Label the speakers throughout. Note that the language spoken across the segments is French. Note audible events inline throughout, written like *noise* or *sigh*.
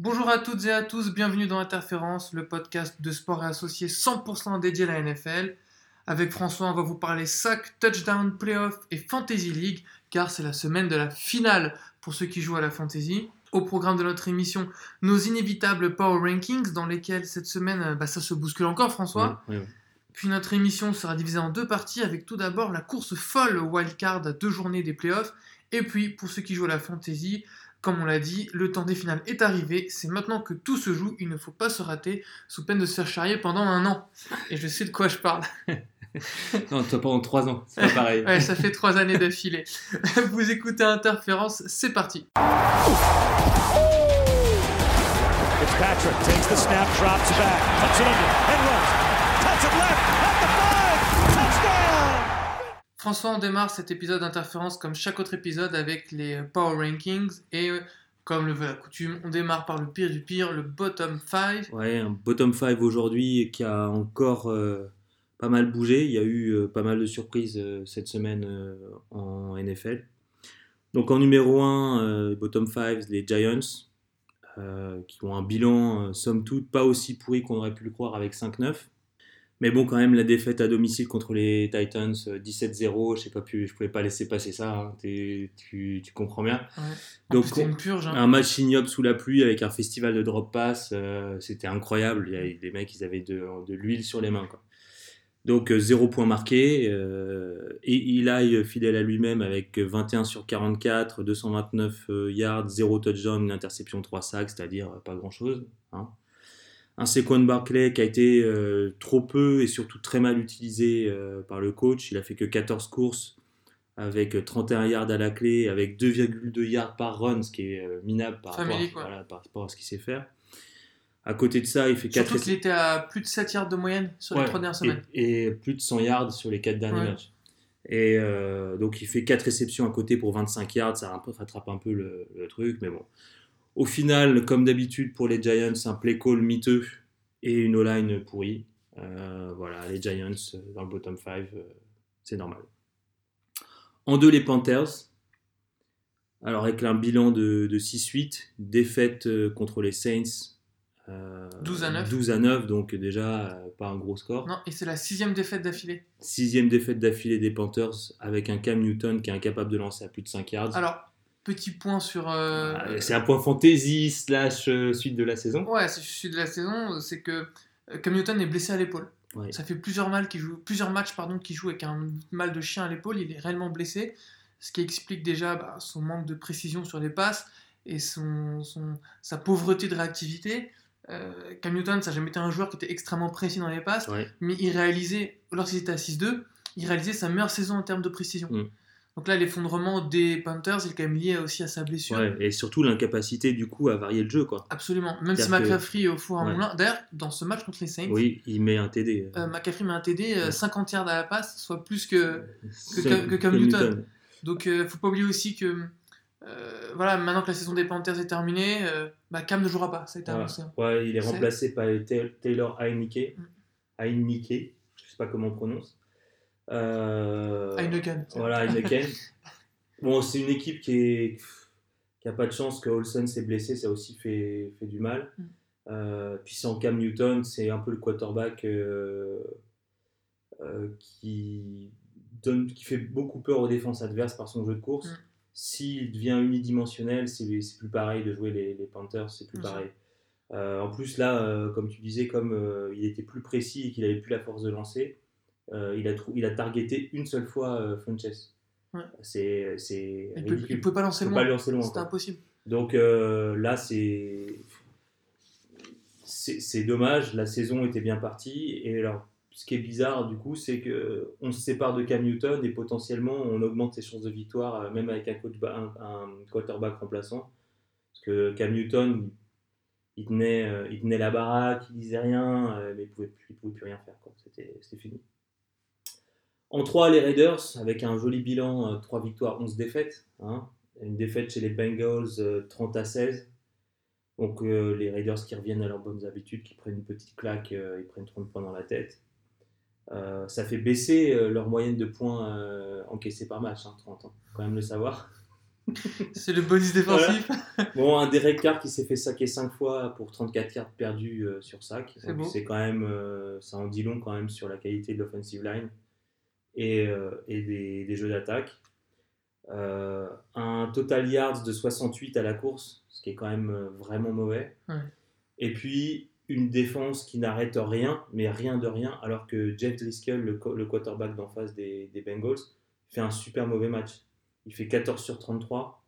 Speaker 1: Bonjour à toutes et à tous, bienvenue dans Interférence, le podcast de sport et associé 100% dédié à la NFL. Avec François, on va vous parler sac, touchdown, playoff et fantasy league, car c'est la semaine de la finale pour ceux qui jouent à la fantasy. Au programme de notre émission, nos inévitables Power Rankings, dans lesquels cette semaine, bah, ça se bouscule encore, François. Puis notre émission sera divisée en deux parties, avec tout d'abord la course folle au wildcard à deux journées des playoffs. Et puis, pour ceux qui jouent à la fantasy, comme on l'a dit, le temps des finales est arrivé. C'est maintenant que tout se joue. Il ne faut pas se rater, sous peine de se faire charrier pendant un an. Et je sais de quoi je parle. *laughs*
Speaker 2: Non, toi pendant 3 ans, c'est pas pareil.
Speaker 1: Ouais, ça fait trois années d'affilée. *laughs* Vous écoutez Interférence, c'est parti.
Speaker 3: Fitzpatrick takes the snap, drops back, cuts it under, and runs.
Speaker 1: François, on démarre cet épisode d'Interférence comme chaque autre épisode avec les Power Rankings. Et euh, comme le veut la coutume, on démarre par le pire du pire, le bottom 5.
Speaker 2: Ouais, un bottom 5 aujourd'hui qui a encore euh, pas mal bougé. Il y a eu euh, pas mal de surprises cette semaine en NFL. Donc en numéro 1, bottom 5, les Giants, qui ont un bilan, somme toute, pas aussi pourri qu'on aurait pu le croire avec 5-9. Mais bon, quand même, la défaite à domicile contre les Titans, euh, 17-0, je sais pas plus, je pouvais pas laisser passer ça, hein, tu, tu comprends bien.
Speaker 1: Ouais.
Speaker 2: Donc,
Speaker 1: une purge. hein.
Speaker 2: Un match ignoble sous la pluie avec un festival de drop pass, euh, c'était incroyable. Il y a, les mecs, ils avaient de, de l'huile sur les mains. Quoi. Donc euh, zéro point marqué. euh, et Eli fidèle à lui-même avec 21 sur 44, 229 euh, yards, 0 touchdown, une interception, 3 sacs, c'est-à-dire euh, pas grand-chose. hein. Un Saquon Barclay qui a été euh, trop peu et surtout très mal utilisé euh, par le coach. Il a fait que 14 courses avec 31 yards à la clé, avec 2,2 yards par run, ce qui est euh, minable par, rapport,
Speaker 1: Familier, quoi.
Speaker 2: voilà, par rapport à ce qu'il sait faire. À côté de ça, il fait 4
Speaker 1: Surtout qu'il était à plus de 7 yards de moyenne sur les
Speaker 2: Ouais,
Speaker 1: trois dernières semaines.
Speaker 2: Et, et plus de 100 yards sur les 4 derniers
Speaker 1: Ouais.
Speaker 2: matchs. Et euh, donc il fait 4 réceptions à côté pour 25 yards, ça rattrape un peu le, le truc, mais bon. Au final, comme d'habitude pour les Giants, un play call miteux et une O-line pourrie. Euh, voilà, les Giants euh, dans le bottom 5, c'est normal. En deux, les Panthers. Alors avec un bilan de, de 6-8, défaite euh, contre les Saints. euh,
Speaker 1: 12 à 9.
Speaker 2: 12 à 9, donc déjà euh, pas un gros score.
Speaker 1: Non, et c'est la sixième défaite d'affilée.
Speaker 2: Sixième défaite d'affilée des Panthers avec un Cam Newton qui est incapable de lancer à plus de 5 yards.
Speaker 1: Alors, petit point sur. euh,
Speaker 2: Ah, c'est un point fantasy slash euh, suite de la saison.
Speaker 1: Ouais, suis de la saison, c'est que euh, Cam Newton est blessé à l'épaule.
Speaker 2: Ouais.
Speaker 1: Ça fait plusieurs, mal joue, plusieurs matchs qu'il joue avec un mal de chien à l'épaule. Il est réellement blessé, ce qui explique déjà bah, son manque de précision sur les passes et son, son- sa pauvreté de réactivité. Euh, Cam Newton, ça n'a jamais été un joueur qui était extrêmement précis dans les passes,
Speaker 2: Ouais.
Speaker 1: mais il réalisait, lorsqu'il était à 6-2, il réalisait sa meilleure saison en termes de précision.
Speaker 2: Mm.
Speaker 1: Donc là, l'effondrement des Panthers, il est quand même lié aussi à sa blessure.
Speaker 2: Ouais, et surtout l'incapacité du coup à varier le jeu. Quoi.
Speaker 1: Absolument. Même si
Speaker 2: que-
Speaker 1: McCaffrey est au four à
Speaker 2: Ouais.
Speaker 1: moulin. D'ailleurs, dans ce match contre les Saints,
Speaker 2: Oui, il met un TD.
Speaker 1: euh, McCaffrey met un TD, euh,
Speaker 2: Ouais.
Speaker 1: 50 yards à la passe, soit plus que. que
Speaker 2: Cam-
Speaker 1: que Newton. Donc, euh, faut pas oublier aussi que. euh, voilà, maintenant que la saison des Panthers est terminée, euh, bah, Cam ne jouera pas. Ça a été annoncé. hein.
Speaker 2: Ouais, il est remplacé par Ta- Taylor Heineke.
Speaker 1: Mm.
Speaker 2: Heineke, je sais pas comment on prononce. Euh,
Speaker 1: Heineken.
Speaker 2: Voilà, Heineken. *laughs* bon, c'est une équipe qui est qui a pas de chance que Olsen s'est blessé, ça aussi fait, fait du mal.
Speaker 1: Mm.
Speaker 2: Euh, puis sans Cam Newton, c'est un peu le quarterback euh, euh, qui, donne, qui fait beaucoup peur aux défenses adverses par son jeu de course.
Speaker 1: Mm.
Speaker 2: S'il devient unidimensionnel, c'est plus pareil de jouer les, les Panthers, c'est plus pareil. En plus, là, comme tu disais, comme il était plus précis et qu'il avait plus la force de lancer, euh, il, a il a targeté une seule fois euh, Funches.
Speaker 1: Ouais.
Speaker 2: C'est c'est
Speaker 1: Il il peut pas lancer loin.
Speaker 2: loin.
Speaker 1: C'était impossible.
Speaker 2: Donc euh, là, c'est c'est dommage. La saison était bien partie. Et alors, ce qui est bizarre, du coup, c'est que on se sépare de Cam Newton et potentiellement on augmente ses chances de victoire, euh, même avec un, coach ba- un, un quarterback remplaçant. Parce que Cam Newton, il tenait, il tenait la baraque, il disait rien, mais il pouvait, plus- il pouvait plus rien faire. c'était fini. En 3, les Raiders, avec un joli bilan, euh, 3 victoires, 11 défaites. hein. Une défaite chez les Bengals, euh, 30 à 16. Donc euh, les Raiders qui reviennent à leurs bonnes habitudes, qui prennent une petite claque, euh, ils prennent 30 points dans la tête. Euh, ça fait baisser euh, leur moyenne de points euh, encaissés par match, hein, 30 ans. Faut quand même le savoir. *laughs*
Speaker 1: C'est le bonus défensif.
Speaker 2: Bon, un Derek Carr qui s'est fait saquer 5 fois pour 34 cartes perdues euh, sur sac.
Speaker 1: C'est
Speaker 2: quand même, euh, ça en dit long quand même sur la qualité de l'offensive line et, euh, et des, des jeux d'attaque. Euh, un total yards de 68 à la course, ce qui est quand même euh, vraiment mauvais.
Speaker 1: Ouais.
Speaker 2: Et puis une défense qui n'arrête rien, mais rien de rien, alors que Jeff Driscoll, le, quarterback d'en face des, des Bengals, fait un super mauvais match. Il fait 14 sur 33,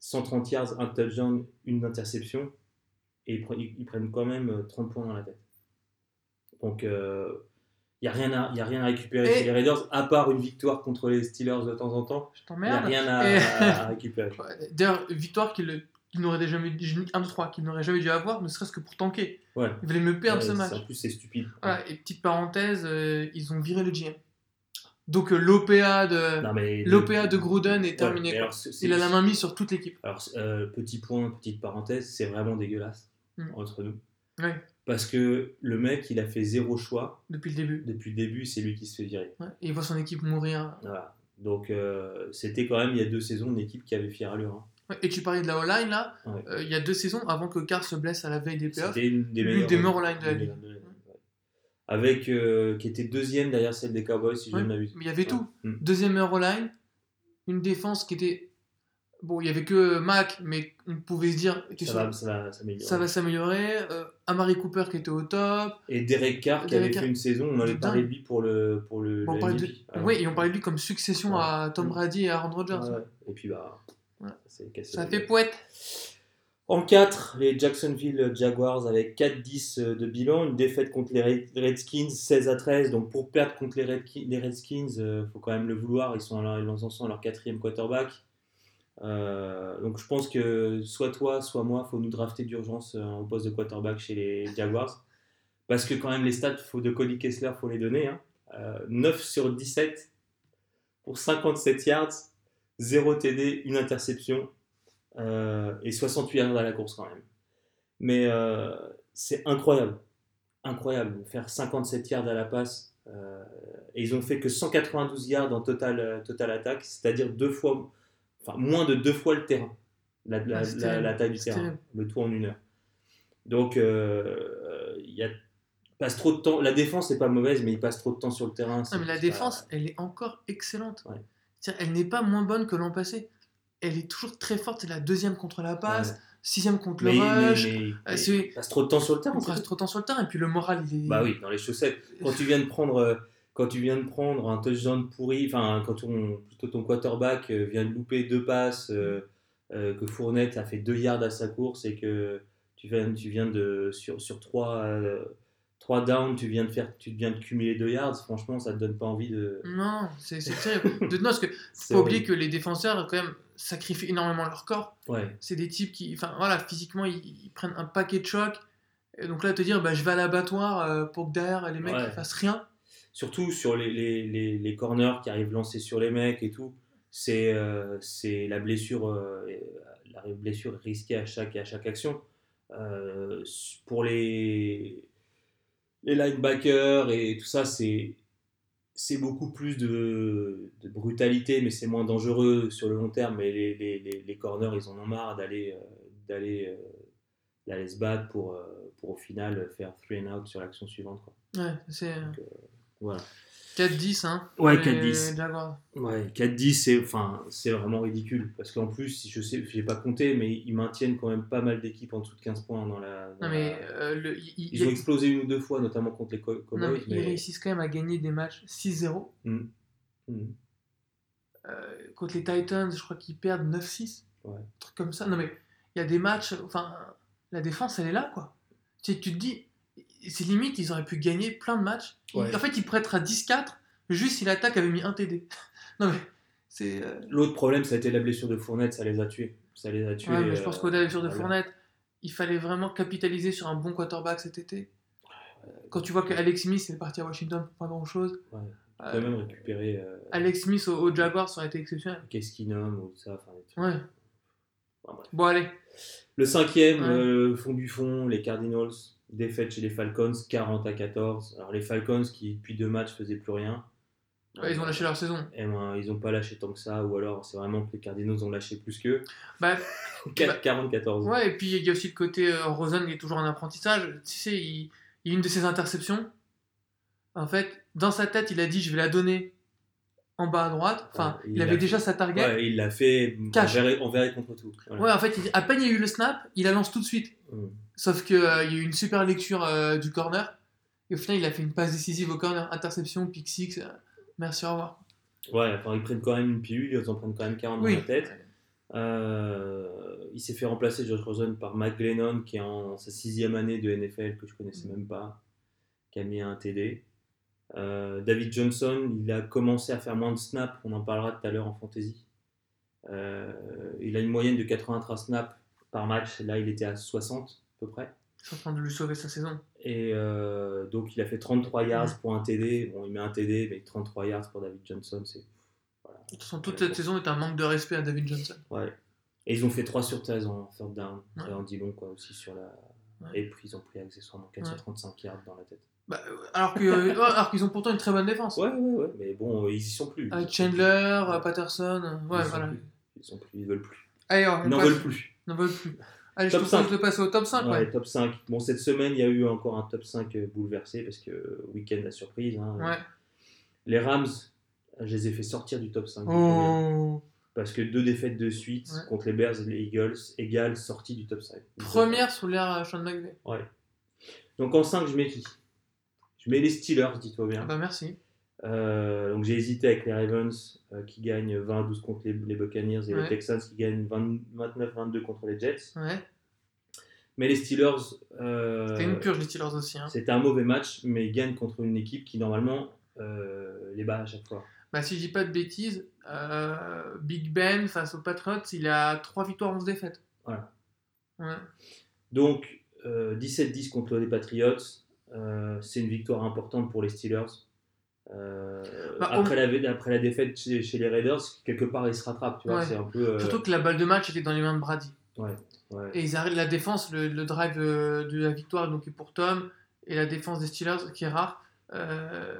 Speaker 2: 130 yards, un touchdown, une interception, et ils, pre- ils- ils prennent quand même euh, 30 points dans la tête. Donc, il n'y a, rien à- y a rien à récupérer
Speaker 1: Et-
Speaker 2: chez les Raiders, à part une victoire contre les Steelers de temps en temps.
Speaker 1: Je
Speaker 2: Il n'y a
Speaker 1: t'emmerde.
Speaker 2: rien à,
Speaker 1: Et-
Speaker 2: à *laughs* récupérer.
Speaker 1: D'ailleurs, victoire qu'il le- qu'il n'aurait jamais dû, 1, 2, 3, qu'il n'aurait jamais dû avoir, ne serait-ce que pour tanker.
Speaker 2: Ouais.
Speaker 1: Il voulait me perdre
Speaker 2: Ouais,
Speaker 1: ce match.
Speaker 2: En plus, c'est stupide.
Speaker 1: Voilà, et petite parenthèse, euh, ils ont viré le GM. Donc euh, l'OPA de, l'OPA de Gruden est
Speaker 2: Ouais,
Speaker 1: terminé.
Speaker 2: alors,
Speaker 1: Il a la main mise sur toute l'équipe.
Speaker 2: Alors, euh, petit point, petite parenthèse, c'est vraiment dégueulasse
Speaker 1: Mm.
Speaker 2: entre nous.
Speaker 1: Ouais,
Speaker 2: Parce que le mec, il a fait zéro choix
Speaker 1: depuis le début.
Speaker 2: depuis le début, c'est lui qui se fait virer.
Speaker 1: Ouais, et il voit son équipe mourir.
Speaker 2: Voilà. Donc, euh, c'était quand même il y a deux saisons une équipe qui avait fière allure. hein.
Speaker 1: Ouais, et tu parlais de la O-line là,
Speaker 2: Ouais.
Speaker 1: euh, il y a deux saisons avant que Carr se blesse à la veille des playoffs.
Speaker 2: C'était une des meilleures,
Speaker 1: des meilleures lines de la
Speaker 2: une des
Speaker 1: ligue.
Speaker 2: Avec, euh, qui était deuxième derrière celle des Cowboys, si je ne m'abuse.
Speaker 1: Mais il y avait tout.
Speaker 2: Mm.
Speaker 1: Deuxième meilleure O-line, une défense qui était. Bon, il y avait que Mac, mais on pouvait se dire que
Speaker 2: Ça
Speaker 1: ça,
Speaker 2: va, ça va s'améliorer.
Speaker 1: ça va s'améliorer. Euh, Amari Cooper qui était au top.
Speaker 2: Et Derek Carr qui
Speaker 1: Derek
Speaker 2: avait
Speaker 1: Carr.
Speaker 2: fait une saison, on avait parlé de lui pour le, pour le,
Speaker 1: Bon, on de...
Speaker 2: Alors,
Speaker 1: Oui, et on parlait de lui comme succession
Speaker 2: Ouais.
Speaker 1: à Tom. Brady et Aaron Rodgers.
Speaker 2: ouais. Et puis, bah,
Speaker 1: Ouais. Ça fait poète.
Speaker 2: En 4, les Jacksonville Jaguars avec 4-10 de bilan, une défaite contre les Red- Redskins 16 à 13. Donc pour perdre contre les, Redskins, il faut quand même le vouloir. Ils sont à ils en sont à leur quatrième quarterback. Euh, donc je pense que soit toi, soit moi, faut nous drafter d'urgence euh, au poste de quarterback chez les Jaguars. Parce que quand même les stats faut de Cody Kessler, faut les donner. hein. Euh, 9 sur 17 pour 57 yards, 0 TD, une interception euh, et 68 yards à la course quand même. Mais c'est incroyable. Incroyable. Faire 57 yards à la passe. et ils ont fait que 192 yards en total, total attaque, c'est-à-dire deux fois, enfin moins de deux fois le terrain, la, la-
Speaker 1: Ah, c'est
Speaker 2: la-
Speaker 1: terrible.
Speaker 2: la taille du terrain,
Speaker 1: terrible.
Speaker 2: le tout en une heure. Donc euh, il y a passe trop de temps. La défense n'est pas mauvaise, mais il passe trop de temps sur le terrain.
Speaker 1: Non,
Speaker 2: c'est-
Speaker 1: mais la défense, elle est encore excellente.
Speaker 2: Ouais.
Speaker 1: Elle n'est pas moins bonne que l'an passé. Elle est toujours très forte. C'est la deuxième contre la
Speaker 2: pas-
Speaker 1: passe,
Speaker 2: Ouais.
Speaker 1: sixième contre
Speaker 2: Mais,
Speaker 1: le rush.
Speaker 2: mais-
Speaker 1: Ah,
Speaker 2: il passe trop de temps sur le terrain.
Speaker 1: on
Speaker 2: tout.
Speaker 1: trop de temps sur le terrain. Et puis le moral, il est.
Speaker 2: Bah oui, dans les chaussettes. Quand tu viens de prendre, euh, quand tu viens de prendre un touchdown pourri, enfin quand ton, plutôt ton quarterback euh, vient de louper deux passes, euh, euh, que Fournette a fait deux yards à sa course et que tu viens, tu viens de sur, sur trois, euh, trois downs, tu viens de faire, tu viens de cumuler deux yards. Franchement, ça te donne pas envie de.
Speaker 1: Non, c'est terrible. De, non, parce que *laughs* faut oublier que les défenseurs, quand même, sacrifient énormément leur corps.
Speaker 2: Ouais.
Speaker 1: C'est des types qui, enfin voilà, physiquement, ils, ils prennent un paquet de chocs. Et donc là, te dire, bah, je vais à l'abattoir pour que derrière les mecs
Speaker 2: Ouais.
Speaker 1: ne fassent rien.
Speaker 2: Surtout sur les, les, les, les corners qui arrivent lancés sur les mecs et tout, c'est euh, la blessure, euh, la blessure risquée à chaque, à chaque action. Euh, pour les, les linebackers et tout ça, c'est c'est beaucoup plus de, de brutalité, mais c'est moins dangereux sur le long terme. Mais les, les, les, corners, ils en ont marre d'aller euh, d'aller euh, d'aller se battre pour, euh, pour au final faire three and out sur l'action suivante. Quoi.
Speaker 1: Ouais, c'est
Speaker 2: Voilà.
Speaker 1: 4-10, hein.
Speaker 2: Ouais,
Speaker 1: pour les
Speaker 2: 4-10.
Speaker 1: Jaguars.
Speaker 2: Ouais, 4-10, c'est enfin, c'est vraiment ridicule. Parce qu'en plus, je sais, j'ai pas compté, mais ils maintiennent quand même pas mal d'équipes en dessous de 15 points dans la. dans
Speaker 1: Non, mais
Speaker 2: la-
Speaker 1: euh, le, il-
Speaker 2: Ils ont explosé une ou deux fois, notamment contre les Co-
Speaker 1: non,
Speaker 2: Cowboys.
Speaker 1: mais ils réussissent quand même à gagner des matchs 6-0.
Speaker 2: Mhm. Mhm.
Speaker 1: Euh, contre les Titans, je crois qu'ils perdent 9-6.
Speaker 2: Ouais.
Speaker 1: Un truc comme ça. Non, mais il y a des matchs. Enfin, la défense, elle est là, quoi. Tu, sais, tu te dis, c'est limite, ils auraient pu gagner plein de matchs.
Speaker 2: Ouais.
Speaker 1: En fait, ils prêtent à 10-4, juste si l'attaque avait mis un TD. *laughs* non, mais c'est. euh,
Speaker 2: L'autre problème, ça a été la blessure de Fournette, ça les a tués. Ça les a tués.
Speaker 1: ouais, mais je pense
Speaker 2: euh,
Speaker 1: qu'au-delà des blessures de
Speaker 2: voilà.
Speaker 1: Fournette, il fallait vraiment capitaliser sur un bon quarterback cet été. Quand tu vois que Alex Smith est parti à Washington pour pas grand chose,
Speaker 2: Ouais. Peux même récupérer euh,
Speaker 1: Alex Smith au, au Jaguars ça aurait été exceptionnel.
Speaker 2: qu'est-ce qu'il nomme ou ça.
Speaker 1: Ouais.
Speaker 2: Enfin.
Speaker 1: Bon, allez.
Speaker 2: Le cinquième,
Speaker 1: Ouais.
Speaker 2: euh, fond du fond, les Cardinals, défaite chez les Falcons, 40 à 14. Alors les Falcons qui depuis deux matchs faisaient plus rien,
Speaker 1: Ouais, ils ont lâché leur saison.
Speaker 2: Eh ben, ils n'ont pas lâché tant que ça, ou alors c'est vraiment que les Cardinals ont lâché plus qu'eux.
Speaker 1: Bah, *laughs*
Speaker 2: 4 40-14.
Speaker 1: ouais, et puis il y a aussi le côté euh, Rosen qui est toujours en apprentissage. Tu sais, il, une de ses interceptions. En fait, dans sa tête, il a dit je vais la donner en bas à droite. Enfin,
Speaker 2: Ouais,
Speaker 1: il,
Speaker 2: il
Speaker 1: avait déjà sa target.
Speaker 2: Ouais, il l'a fait
Speaker 1: Cash.
Speaker 2: envers, envers et contre tout. Voilà.
Speaker 1: Ouais, en fait, il- à peine il y a eu le snap, il la lance tout de suite.
Speaker 2: Mm.
Speaker 1: Sauf qu'il y a eu une super lecture euh, du corner. Et au final, il a fait une passe décisive au corner. Interception, pick six. euh, merci, au revoir.
Speaker 2: Ouais, enfin, ils prennent quand même une pilule, ils en prennent quand même 40
Speaker 1: Oui.
Speaker 2: dans la tête. Euh, il s'est fait remplacer Josh Rosen par Mike Glennon, qui est en sa sixième année de NFL, que je connaissais même pas, qui a mis un TD. Euh, David Johnson, il a commencé à faire moins de snaps, on en parlera tout à l'heure en fantasy. Euh, il a une moyenne de 83 snaps par match, là il était à 60 à peu près.
Speaker 1: Je suis en train de lui sauver sa saison.
Speaker 2: Et euh, donc il a fait 33 yards pour un TD. Bon, il met un TD, mais 33 yards pour David Johnson, c'est. Voilà.
Speaker 1: De toute façon, toute cette saison est un manque de respect à David Johnson.
Speaker 2: Ouais. Et ils ont fait 3 sur 13 en third down.
Speaker 1: Ouais.
Speaker 2: Et en dit long quoi aussi sur la.
Speaker 1: Ouais.
Speaker 2: Et puis ils ont pris accessoirement 435 yards dans la tête.
Speaker 1: Bah, euh, alors euh, ouais, alors qu'ils ont pourtant une très bonne défense.
Speaker 2: Ouais, ouais, ouais. Mais bon, ils y sont plus.
Speaker 1: Avec Chandler, euh, Patterson. euh,
Speaker 2: Ils
Speaker 1: Ouais,
Speaker 2: sont
Speaker 1: voilà.
Speaker 2: plus. Ils sont plus, ils veulent plus.
Speaker 1: Allez, on
Speaker 2: Ils n'en
Speaker 1: passe.
Speaker 2: veulent plus.
Speaker 1: N'en veulent plus. Allez, je
Speaker 2: Top
Speaker 1: te propose
Speaker 2: 5.
Speaker 1: de passer au top 5.
Speaker 2: Ouais,
Speaker 1: Ouais.
Speaker 2: top 5. Bon, cette semaine, il y a eu encore un top 5 bouleversé parce que euh, week-end la surprise. hein.
Speaker 1: Ouais.
Speaker 2: Les Rams, je les ai fait sortir du top 5. je me souviens.
Speaker 1: Oh.
Speaker 2: Parce que deux défaites de suite contre les Bears et les Eagles égale sortie du top 5.
Speaker 1: Première sous l'ère euh, Sean McVay.
Speaker 2: Ouais. Donc en 5, je mets qui? Je mets les Steelers, dis-toi
Speaker 1: Ah
Speaker 2: bien.
Speaker 1: bah merci.
Speaker 2: Euh, donc j'ai hésité avec les Ravens euh, qui gagnent 20-12 contre les, les Buccaneers et
Speaker 1: Ouais.
Speaker 2: les Texans qui gagnent 20 29-22 contre les Jets.
Speaker 1: Ouais.
Speaker 2: Mais les Steelers, euh,
Speaker 1: C'était une purge les Steelers aussi. Hein.
Speaker 2: c'était un mauvais match, mais ils gagnent contre une équipe qui normalement euh, les bat à chaque fois.
Speaker 1: Bah, si je dis pas de bêtises, euh, Big Ben face aux Patriots, il a 3 victoires, 11 défaites.
Speaker 2: Voilà.
Speaker 1: Ouais.
Speaker 2: Donc euh, 17-10 contre les Patriots, euh, c'est une victoire importante pour les Steelers. Euh,
Speaker 1: Bah,
Speaker 2: après, la, après la défaite chez, chez les Raiders, quelque part ils se rattrapent. Tu vois,
Speaker 1: Ouais.
Speaker 2: c'est un peu. euh,
Speaker 1: Surtout que la balle de match était dans les mains de Brady.
Speaker 2: ouais, ouais.
Speaker 1: Et ils arrêtent la défense, le, le drive euh, de la victoire donc est pour Tom, et la défense des Steelers, qui est rare, euh,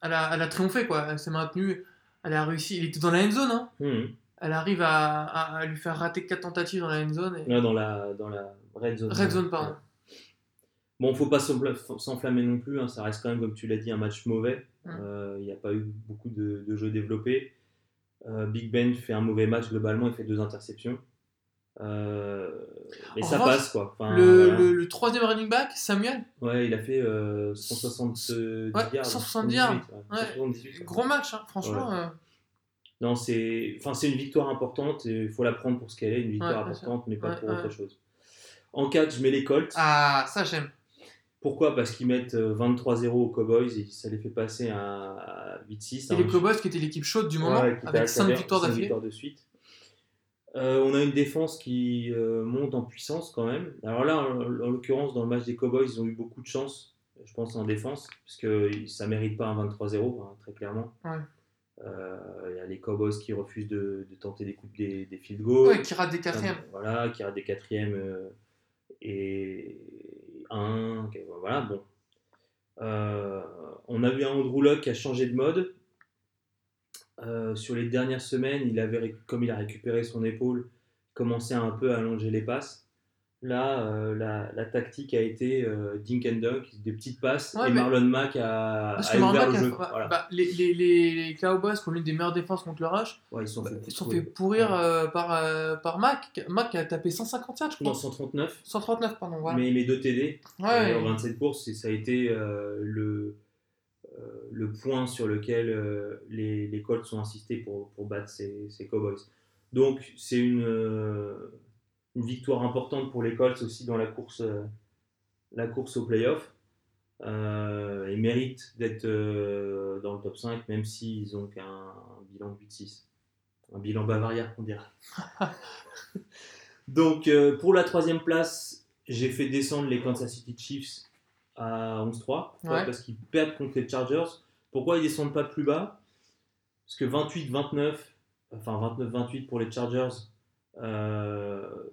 Speaker 1: elle, a, elle a triomphé, quoi. Elle s'est maintenue, elle a réussi. Il était dans la end zone, hein.
Speaker 2: Mhm.
Speaker 1: Elle arrive à, à- à lui faire rater 4 tentatives dans la end zone. Et...
Speaker 2: Ouais, dans, la, dans la red zone.
Speaker 1: Red zone, pardon.
Speaker 2: Bon, faut pas s'enfla- s'enflammer non plus, hein, ça reste quand même, comme tu l'as dit, un match mauvais. Euh, Il n'y a pas eu beaucoup de, de jeux développés. Euh, Big Ben fait un mauvais match globalement, il fait deux interceptions. Euh, mais
Speaker 1: En
Speaker 2: ça
Speaker 1: revanche,
Speaker 2: passe quoi. Enfin,
Speaker 1: le,
Speaker 2: voilà.
Speaker 1: le- le troisième running back, Samuel,
Speaker 2: Ouais, il a fait euh, 170
Speaker 1: Ouais,
Speaker 2: yards.
Speaker 1: 170 yards.
Speaker 2: 178, ouais,
Speaker 1: Ouais.
Speaker 2: 178, ouais.
Speaker 1: gros match, hein, franchement.
Speaker 2: Non, c'est enfin, c'est une victoire importante il faut la prendre pour ce qu'elle est, une victoire importante, mais pas pour autre chose. En 4, je mets les Colts.
Speaker 1: Ah, ça j'aime.
Speaker 2: Pourquoi? Parce qu'ils mettent euh, 23-0 aux Cowboys et ça les fait passer à, à 8-6.
Speaker 1: Et
Speaker 2: hein.
Speaker 1: les Cowboys qui étaient l'équipe chaude du moment,
Speaker 2: Ouais,
Speaker 1: avec
Speaker 2: t'a-
Speaker 1: 5
Speaker 2: qui a-
Speaker 1: victoires d'affilée.
Speaker 2: victoires de suite. Euh, on a une défense qui euh, monte en puissance quand même. Alors là, en, en l'occurrence, dans le match des Cowboys, ils ont eu beaucoup de chance, je pense, en défense, parce que ça ne mérite pas un 23-0, hein, très clairement.
Speaker 1: Ouais.
Speaker 2: Euh, Il y a les Cowboys qui refusent de, de tenter des coups des, des field goals.
Speaker 1: Ouais, qui rate des quatrièmes.
Speaker 2: Voilà, qui a des quatrièmes euh, et Euh, on a vu un Andrew qui a changé de mode. Euh, sur les dernières semaines, il avait, comme il a récupéré son épaule, commencé un peu à allonger les passes. Là, euh, la, la tactique a été euh, dink and dunk, des petites passes,
Speaker 1: Ouais,
Speaker 2: et
Speaker 1: mais-
Speaker 2: Marlon Mack a, a ouvert le jeu. Voilà.
Speaker 1: bah, les, les, les, les Cowboys qui ont l'une des meilleures défenses contre le rush,
Speaker 2: Ouais, ils se sont
Speaker 1: bah,
Speaker 2: fait,
Speaker 1: ils sont fait pourrir
Speaker 2: Ouais.
Speaker 1: euh, par, par Mac. Mac a tapé 157, je crois.
Speaker 2: Non, 139,
Speaker 1: 139, pardon. Voilà.
Speaker 2: mais met deux TD. en 27 courses, et ça a été le, le point sur lequel les, Colts ont insisté pour, pour battre ces, ces Cowboys. Donc, c'est une, une victoire importante pour les Colts aussi dans la course, euh, la course au playoff. Euh, ils méritent d'être euh, dans le top 5, même s'ils ont qu'un bilan de 8-6. Un bilan bavaria, on dirait. *laughs* Donc, euh, pour la troisième place, j'ai fait descendre les Kansas City Chiefs à 11-3 Pourquoi
Speaker 1: Ouais.
Speaker 2: parce qu'ils perdent contre les Chargers. Pourquoi ils descendent pas plus bas? Parce que 28-29, enfin 29-28 pour les Chargers,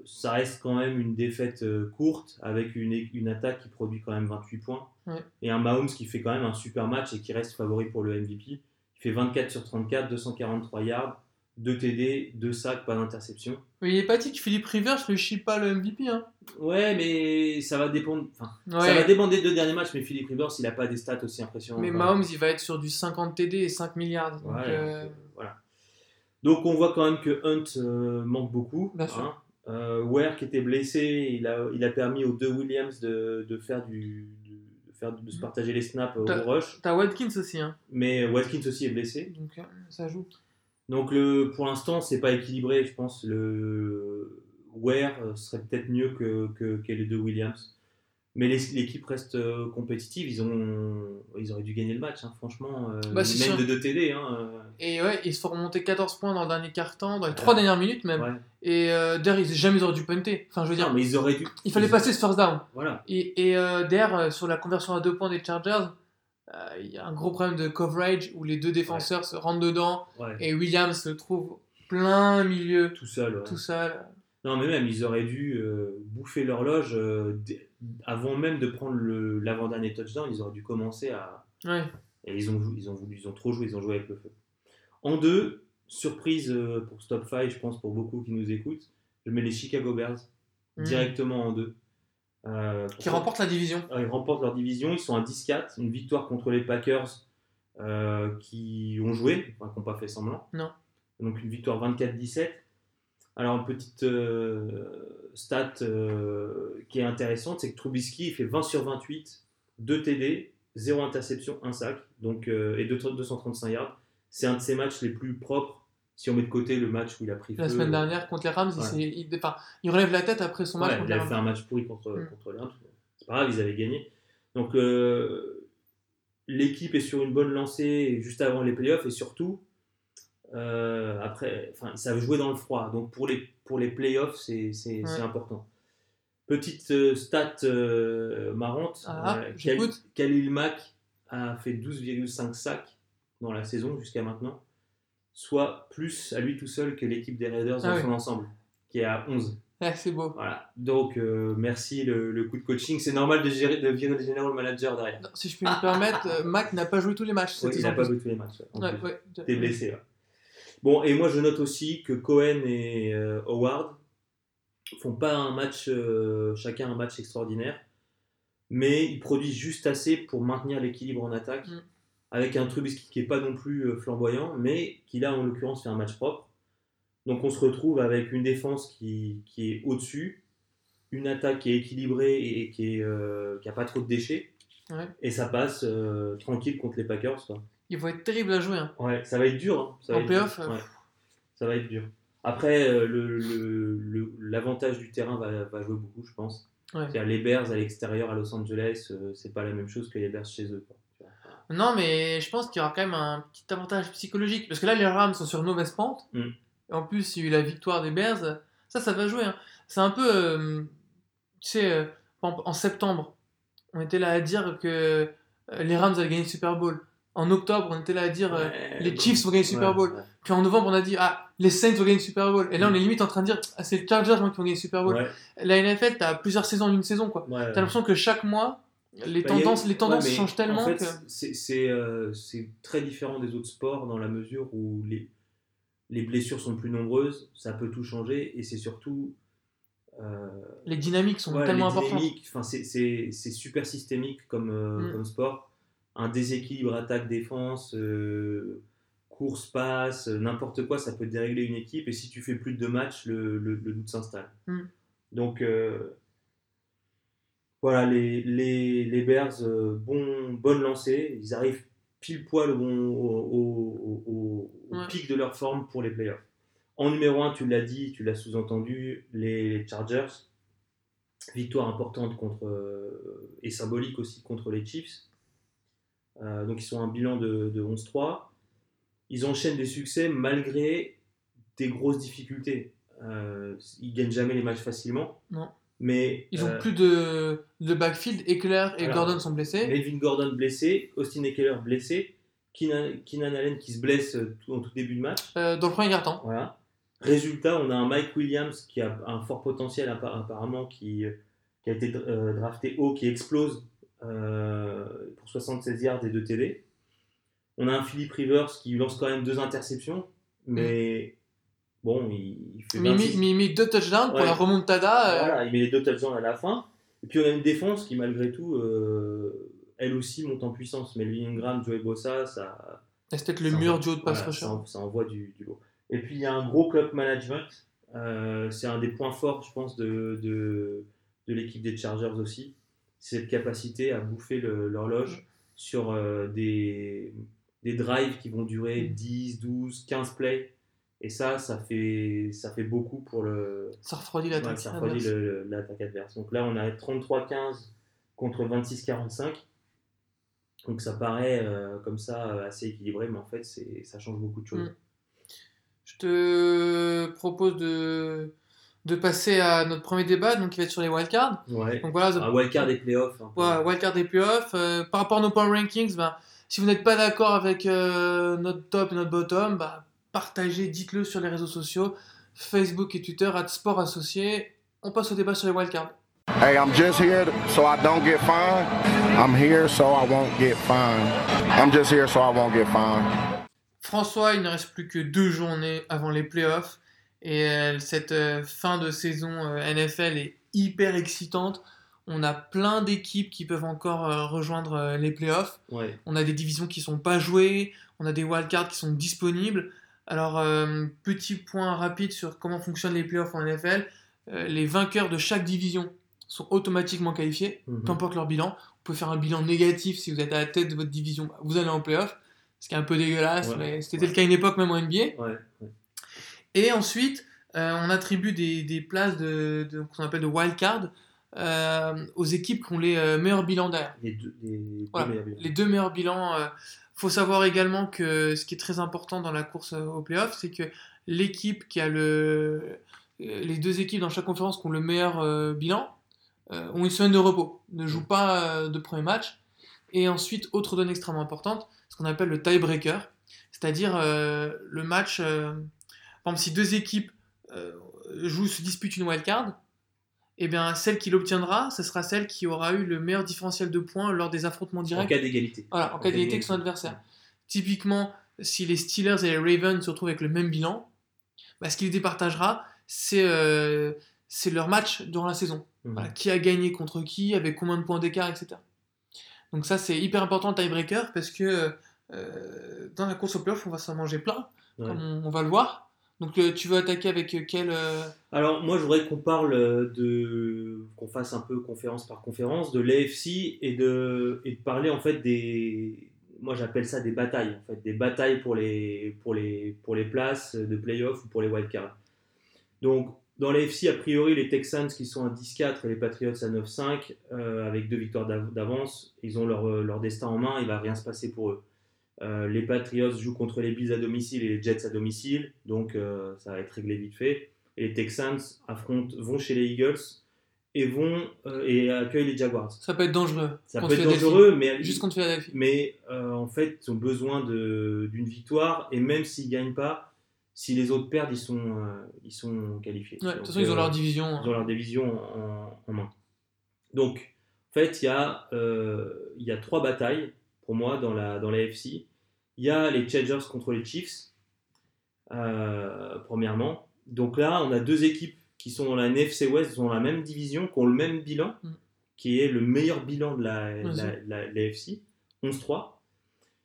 Speaker 2: ça reste quand même une défaite euh, courte avec une, une attaque qui produit quand même 28 points
Speaker 1: Ouais.
Speaker 2: et un Mahomes qui fait quand même un super match et qui reste favori pour le MVP. Il fait 24 sur 34, 243 yards, 2 TD, 2 sacs, pas d'interception.
Speaker 1: Mais il est pas dit que Philippe Rivers réussit pas le MVP. Hein.
Speaker 2: Ouais, mais ça va dépendre. enfin,
Speaker 1: Ouais.
Speaker 2: Ça va dépendre des deux derniers matchs, mais Philippe Rivers, il a pas des stats aussi impressionnantes.
Speaker 1: Mais. Mahomes, il va être sur du 50 TD et 5 milliards. Euh,
Speaker 2: donc, euh, voilà. Donc on voit quand même que Hunt euh, manque beaucoup.
Speaker 1: Bien sûr.
Speaker 2: hein. Euh, Ware qui était blessé, il a, il a permis aux deux Williams de, de faire du, de, de faire, de se partager les snaps au
Speaker 1: T'as-
Speaker 2: rush.
Speaker 1: T'as Watkins aussi. Hein.
Speaker 2: Mais Watkins aussi est blessé.
Speaker 1: Donc euh, ça joue.
Speaker 2: Donc le, pour l'instant, c'est pas équilibré, je pense. Le Ware euh, serait peut-être mieux que, que, que les deux Williams. Mais l'équipe reste euh, compétitive. Ils, ont, ils auraient dû gagner le match, hein, franchement. euh,
Speaker 1: Bah,
Speaker 2: même de 2 TD. Hein, euh,
Speaker 1: Et ouais, ils se font remonter 14 points dans le dernier quart-temps, dans les 3
Speaker 2: Ouais.
Speaker 1: dernières minutes même.
Speaker 2: ouais.
Speaker 1: Et euh, derrière, ils jamais ils auraient dû punter. Enfin, je veux dire,
Speaker 2: Non, mais ils auraient dû.
Speaker 1: il fallait passer ce first down.
Speaker 2: Voilà.
Speaker 1: Et, et euh, derrière, sur la conversion à deux points des Chargers, il y a un gros problème de coverage où les deux défenseurs se rentrent dedans et Williams se trouve plein milieu,
Speaker 2: Tout seul.
Speaker 1: tout seul.
Speaker 2: Non, mais même, ils auraient dû bouffer l'horloge dès- avant même de prendre l'avant-dernier touchdown. Ils auraient dû commencer à.
Speaker 1: Ouais.
Speaker 2: Et ils ont, ils ont voulu, ils ont trop joué, ils ont joué avec le feu. En deux, surprise euh, pour Stop 5, je pense pour beaucoup qui nous écoutent, je mets les Chicago Bears
Speaker 1: Mm.
Speaker 2: directement en deux. Euh,
Speaker 1: Qui remporte la division.
Speaker 2: Ils remportent leur division, ils sont à 10-4, une victoire contre les Packers euh, qui ont joué, enfin, qui n'ont pas fait semblant.
Speaker 1: Non.
Speaker 2: Donc une victoire 24-17. Alors une petite euh, stat euh, qui est intéressante, c'est que Trubisky il fait 20 sur 28, 2 TD, 0 interception, 1 sac, donc, euh, et 2 235 yards. C'est un de ses matchs les plus propres si on met de côté le match où il a pris
Speaker 1: La
Speaker 2: feu.
Speaker 1: semaine dernière contre les Rams, il,
Speaker 2: Ouais.
Speaker 1: s'est- il, enfin, il relève la tête après son match
Speaker 2: Ouais,
Speaker 1: contre
Speaker 2: il
Speaker 1: les
Speaker 2: a fait un match pourri contre,
Speaker 1: Mm.
Speaker 2: contre les Rams. C'est pas grave, ils avaient gagné. Donc euh, l'équipe est sur une bonne lancée juste avant les playoffs et surtout euh, après, enfin, ils savent jouer dans le froid. Donc pour les pour les playoffs, c'est
Speaker 1: Ouais.
Speaker 2: important. Petite euh, stat euh, marrante.
Speaker 1: Ah,
Speaker 2: euh. Khal- Khalil Mack a fait 12,5 sacs dans la saison jusqu'à maintenant, soit plus à lui tout seul que l'équipe des Raiders
Speaker 1: Ah
Speaker 2: dans
Speaker 1: oui.
Speaker 2: son ensemble, qui est à 11.
Speaker 1: Ouais, c'est beau.
Speaker 2: Voilà, donc euh, merci le, le coup de coaching. C'est normal de, gérer, de virer le general manager derrière.
Speaker 1: Non, si je puis me permettre, Mac n'a pas joué tous les matchs
Speaker 2: Ouais, il n'a pas joué tous les matchs. ouais,
Speaker 1: Ouais.
Speaker 2: T'es blessé. ouais. Bon, et moi je note aussi que Cohen et euh, Howard font pas un match, euh, chacun un match extraordinaire, mais ils produisent juste assez pour maintenir l'équilibre en attaque,
Speaker 1: Mm.
Speaker 2: avec un Trubisky qui est pas non plus euh, flamboyant, mais qui là en l'occurrence fait un match propre. Donc on se retrouve avec une défense qui, qui est au-dessus, une attaque qui est équilibrée et qui est, euh, qui a pas trop de déchets,
Speaker 1: Ouais.
Speaker 2: et ça passe tranquille contre les Packers. Quoi.
Speaker 1: Il va être terrible à jouer. hein.
Speaker 2: Ouais, ça va être dur. hein. Ça
Speaker 1: En playoff, euh,
Speaker 2: Ouais. Ça va être dur. Après, euh, le- le- le- l'avantage du terrain va, va jouer beaucoup, je pense.
Speaker 1: Ouais.
Speaker 2: Les Bears à l'extérieur à Los Angeles, euh, c'est pas la même chose que les Bears chez eux. quoi.
Speaker 1: Non, mais je pense qu'il y aura quand même un petit avantage psychologique. Parce que là, les Rams sont sur une mauvaise pente.
Speaker 2: Mm.
Speaker 1: Et en plus, il y a eu la victoire des Bears. Ça, ça va jouer. hein. C'est un peu. euh, tu sais, euh, exemple, en septembre, on était là à dire que les Rams allaient gagner le Super Bowl. En octobre, on était là à dire euh,
Speaker 2: Ouais,
Speaker 1: les. Chiefs vont gagner le Super Bowl.
Speaker 2: ouais.
Speaker 1: Puis en novembre, on a dit ah, les Saints vont gagner le Super Bowl. Et là, on est limite en train de dire ah, c'est les Chargers qui vont gagner le Super Bowl. La NFL, t'as plusieurs saisons en une saison. quoi. T'as l'impression que chaque mois, les
Speaker 2: Bah, a-
Speaker 1: tendances, les tendances
Speaker 2: ouais,
Speaker 1: changent tellement
Speaker 2: En fait,
Speaker 1: que.
Speaker 2: c'est- euh, très différent des autres sports dans la mesure où les, les blessures sont plus nombreuses, ça peut tout changer et c'est surtout. euh,
Speaker 1: Les dynamiques sont
Speaker 2: Ouais,
Speaker 1: tellement
Speaker 2: les
Speaker 1: importantes.
Speaker 2: c'est super systémique comme, euh,
Speaker 1: Mm.
Speaker 2: comme sport. Un déséquilibre attaque-défense, euh, course-passe, euh, n'importe quoi, ça peut dérégler une équipe. Et si tu fais plus de deux matchs, le, le- le doute s'installe.
Speaker 1: Mm.
Speaker 2: Donc euh, voilà, les, les, les Bears, euh, bon, bonne lancée. Ils arrivent pile poil au, bon- au, au- au- au
Speaker 1: Ouais.
Speaker 2: pic de leur forme pour les playoffs. En numéro 1, tu l'as dit, tu l'as sous-entendu, les Chargers. Victoire importante contre, et symbolique aussi contre les Chiefs. Euh, donc ils sont à un bilan de, de 11-3. Ils enchaînent des succès malgré des grosses difficultés. Euh, ils gagnent jamais les matchs facilement.
Speaker 1: Non.
Speaker 2: Mais
Speaker 1: Ils ont
Speaker 2: euh,
Speaker 1: plus de, de backfield. Eckler et. Gordon sont blessés.
Speaker 2: Melvin Gordon blessé, Austin Eckler blessé, Keenan, Keenan Allen qui se blesse euh, tout, en tout début de match.
Speaker 1: Dans le premier quart-temps.
Speaker 2: Voilà. Résultat, on a un Mike Williams qui a un fort potentiel appa- apparemment, qui, qui a été drafté haut, qui explose euh, pour 76 yards et 2 TD. On a un Philippe Rivers qui lance quand même deux interceptions, mais bon, il, il fait
Speaker 1: Mais il met-
Speaker 2: 26
Speaker 1: mais il met deux touchdowns pour la remontada. euh,
Speaker 2: Voilà, il met les deux touchdowns à la fin. Et puis on a une défense qui, malgré tout, euh, elle aussi monte en puissance. Melvin Ingram, Joey Bossa, ça,
Speaker 1: C'est peut-être le mur du haut de pass
Speaker 2: voilà, ça, en- ça envoie du, du lourd. Et puis il y a un gros club management. Euh, c'est un des points forts, je pense, de, de, de l'équipe des Chargers aussi. Cette capacité à bouffer l'horloge sur euh, des, des drives qui vont durer
Speaker 1: Mm.
Speaker 2: 10, 12, 15 plays. Et ça, ça fait, ça fait beaucoup pour le,
Speaker 1: Ça refroidit l'attaque. adverse.
Speaker 2: le- le- l'attaque adverse. Donc là, on a 33-15 contre 26-45. Donc ça paraît euh, comme ça euh, assez équilibré, mais en fait, ça change beaucoup de choses.
Speaker 1: Mm. Je te propose de, de passer à notre premier débat, donc qui va être sur les wildcards.
Speaker 2: Ouais.
Speaker 1: Donc voilà,
Speaker 2: Un wildcard des playoffs. hein.
Speaker 1: Ouais, wildcard et playoffs. Euh, par rapport à nos power rankings, ben, si vous n'êtes pas d'accord avec euh, notre top et notre bottom, bah, partagez, dites-le sur les réseaux sociaux, Facebook et Twitter, at Sport Associé. On passe au débat sur les wildcards.
Speaker 4: Hey, I'm just here so I don't get fined. I'm here so I won't get fined. I'm just here so I won't get fined.
Speaker 1: François, il ne reste plus que deux journées avant les playoffs. Et euh, cette euh, fin de saison euh, NFL est hyper excitante. On a plein d'équipes qui peuvent encore rejoindre les playoffs.
Speaker 2: Ouais.
Speaker 1: On a des divisions qui sont pas jouées, on a des wildcards qui sont disponibles. Alors, petit point rapide sur comment fonctionnent les playoffs en NFL. Les vainqueurs de chaque division sont automatiquement qualifiés,
Speaker 2: Mhm.
Speaker 1: peu importe leur bilan. Vous pouvez faire un bilan négatif si vous êtes à la tête de votre division, vous allez en playoff. Ce qui est un peu dégueulasse,
Speaker 2: Ouais.
Speaker 1: mais c'était
Speaker 2: Ouais.
Speaker 1: le cas à une époque même en NBA.
Speaker 2: Ouais.
Speaker 1: Et ensuite, euh, on attribue des, des places de, de- qu'on appelle de wildcard euh, aux équipes qui ont les euh, meilleurs bilans derrière.
Speaker 2: Les deux, les deux
Speaker 1: Voilà,
Speaker 2: meilleurs bilans.
Speaker 1: les deux meilleurs bilans. faut savoir également que ce qui est très important dans la course au playoff, c'est que l'équipe qui a le, les deux équipes dans chaque conférence qui ont le meilleur bilan ont une semaine de repos, ne jouent pas euh, de premier match. Et ensuite, autre donnée extrêmement importante, ce qu'on appelle le tiebreaker, c'est-à-dire le match. Par exemple, si deux équipes euh, jouent, se disputent une wildcard, eh bien, celle qui l'obtiendra, ce sera celle qui aura eu le meilleur différentiel de points lors des affrontements
Speaker 2: En
Speaker 1: directs.
Speaker 2: cas d'égalité.
Speaker 1: Voilà, en cas d'égalité avec son adversaire. Typiquement, si les Steelers et les Ravens se retrouvent avec le même bilan, bah, ce qui les départagera, c'est euh, c'est leur match durant la saison. Voilà, qui a gagné contre qui, avec combien de points d'écart, etc. Donc ça, c'est hyper important le tiebreaker parce que euh, dans la course au playoff, on va s'en manger plein,
Speaker 2: Ouais.
Speaker 1: comme on, on va le voir. Donc euh, tu veux attaquer avec euh, quel... euh,
Speaker 2: Alors moi je voudrais qu'on parle de qu'on fasse un peu conférence par conférence de l'AFC et de parler en fait des moi j'appelle ça des batailles en fait des batailles pour les pour les pour les places de playoff ou pour les wildcards. Donc dans l'AFC a priori les Texans qui sont à 10-4 et les Patriots à 9-5 euh, avec deux victoires d'av- d'avance ils ont leur, leur destin en main il va rien se passer pour eux. Euh, les Patriots jouent contre les Bills à domicile et les Jets à domicile, donc euh, ça va être réglé vite fait. Et les Texans affrontent, vont chez les Eagles et vont euh, et accueillent les Jaguars.
Speaker 1: Ça peut être dangereux.
Speaker 2: Ça peut être dangereux, mais,
Speaker 1: Juste contre Philadelphie.
Speaker 2: mais euh, en fait, ils ont besoin d'une victoire et même s'ils gagnent pas, si les autres perdent, ils sont, euh, ils sont qualifiés.
Speaker 1: Ouais, de toute façon, ils ont leur division. hein.
Speaker 2: ils ont leur division en, en main. Donc, en fait, il y, a, il y a trois batailles pour moi dans la, dans la FC. Il y a les Chargers contre les Chiefs, euh, premièrement. Donc là, on a deux équipes qui sont dans la NFC West, dans la même division, qui ont le même bilan,
Speaker 1: Mm.
Speaker 2: qui est le meilleur bilan de la, la, la- l'AFC, 11-3,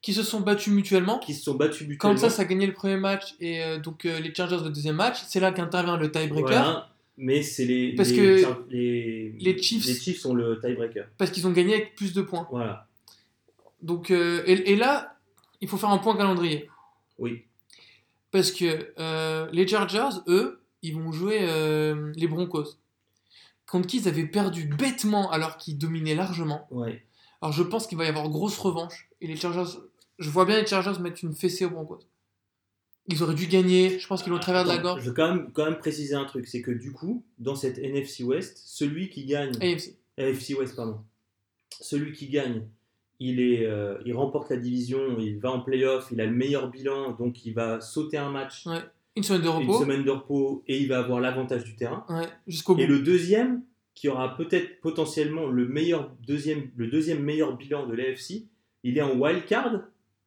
Speaker 1: Qui se sont battus mutuellement.
Speaker 2: qui se sont battus mutuellement.
Speaker 1: Comme ça, ça a gagné le premier match et euh, donc euh, les Chargers le deuxième match. C'est là qu'intervient le tiebreaker.
Speaker 2: Voilà. Mais c'est les,
Speaker 1: Parce
Speaker 2: les,
Speaker 1: que
Speaker 2: les,
Speaker 1: les Chiefs-
Speaker 2: les Chiefs sont le tiebreaker.
Speaker 1: Parce qu'ils ont gagné avec plus de points.
Speaker 2: Voilà.
Speaker 1: Donc, euh, et, et là, il faut faire un point calendrier.
Speaker 2: Oui.
Speaker 1: Parce que euh, les Chargers, eux, ils vont jouer euh, les Broncos. Contre qui ils avaient perdu bêtement alors qu'ils dominaient largement.
Speaker 2: Ouais.
Speaker 1: Alors je pense qu'il va y avoir grosse revanche. Et les Chargers, je vois bien les Chargers mettre une fessée aux Broncos. Ils auraient dû gagner. Je pense qu'ils l'ont travers de la gorge.
Speaker 2: Je veux quand même, quand même préciser un truc, c'est que du coup, dans cette NFC West, celui qui gagne,
Speaker 1: AFC.
Speaker 2: AFC West, pardon, celui qui gagne, il, est, euh, il remporte la division, il va en playoff, il a le meilleur bilan, donc il va sauter un match,
Speaker 1: Ouais. Une semaine de
Speaker 2: une
Speaker 1: repos.
Speaker 2: semaine de repos, et il va avoir l'avantage du terrain.
Speaker 1: Ouais, jusqu'au bout.
Speaker 2: Et le deuxième, qui aura peut-être potentiellement le, meilleur deuxième, le deuxième meilleur bilan de l'AFC, il est en wild card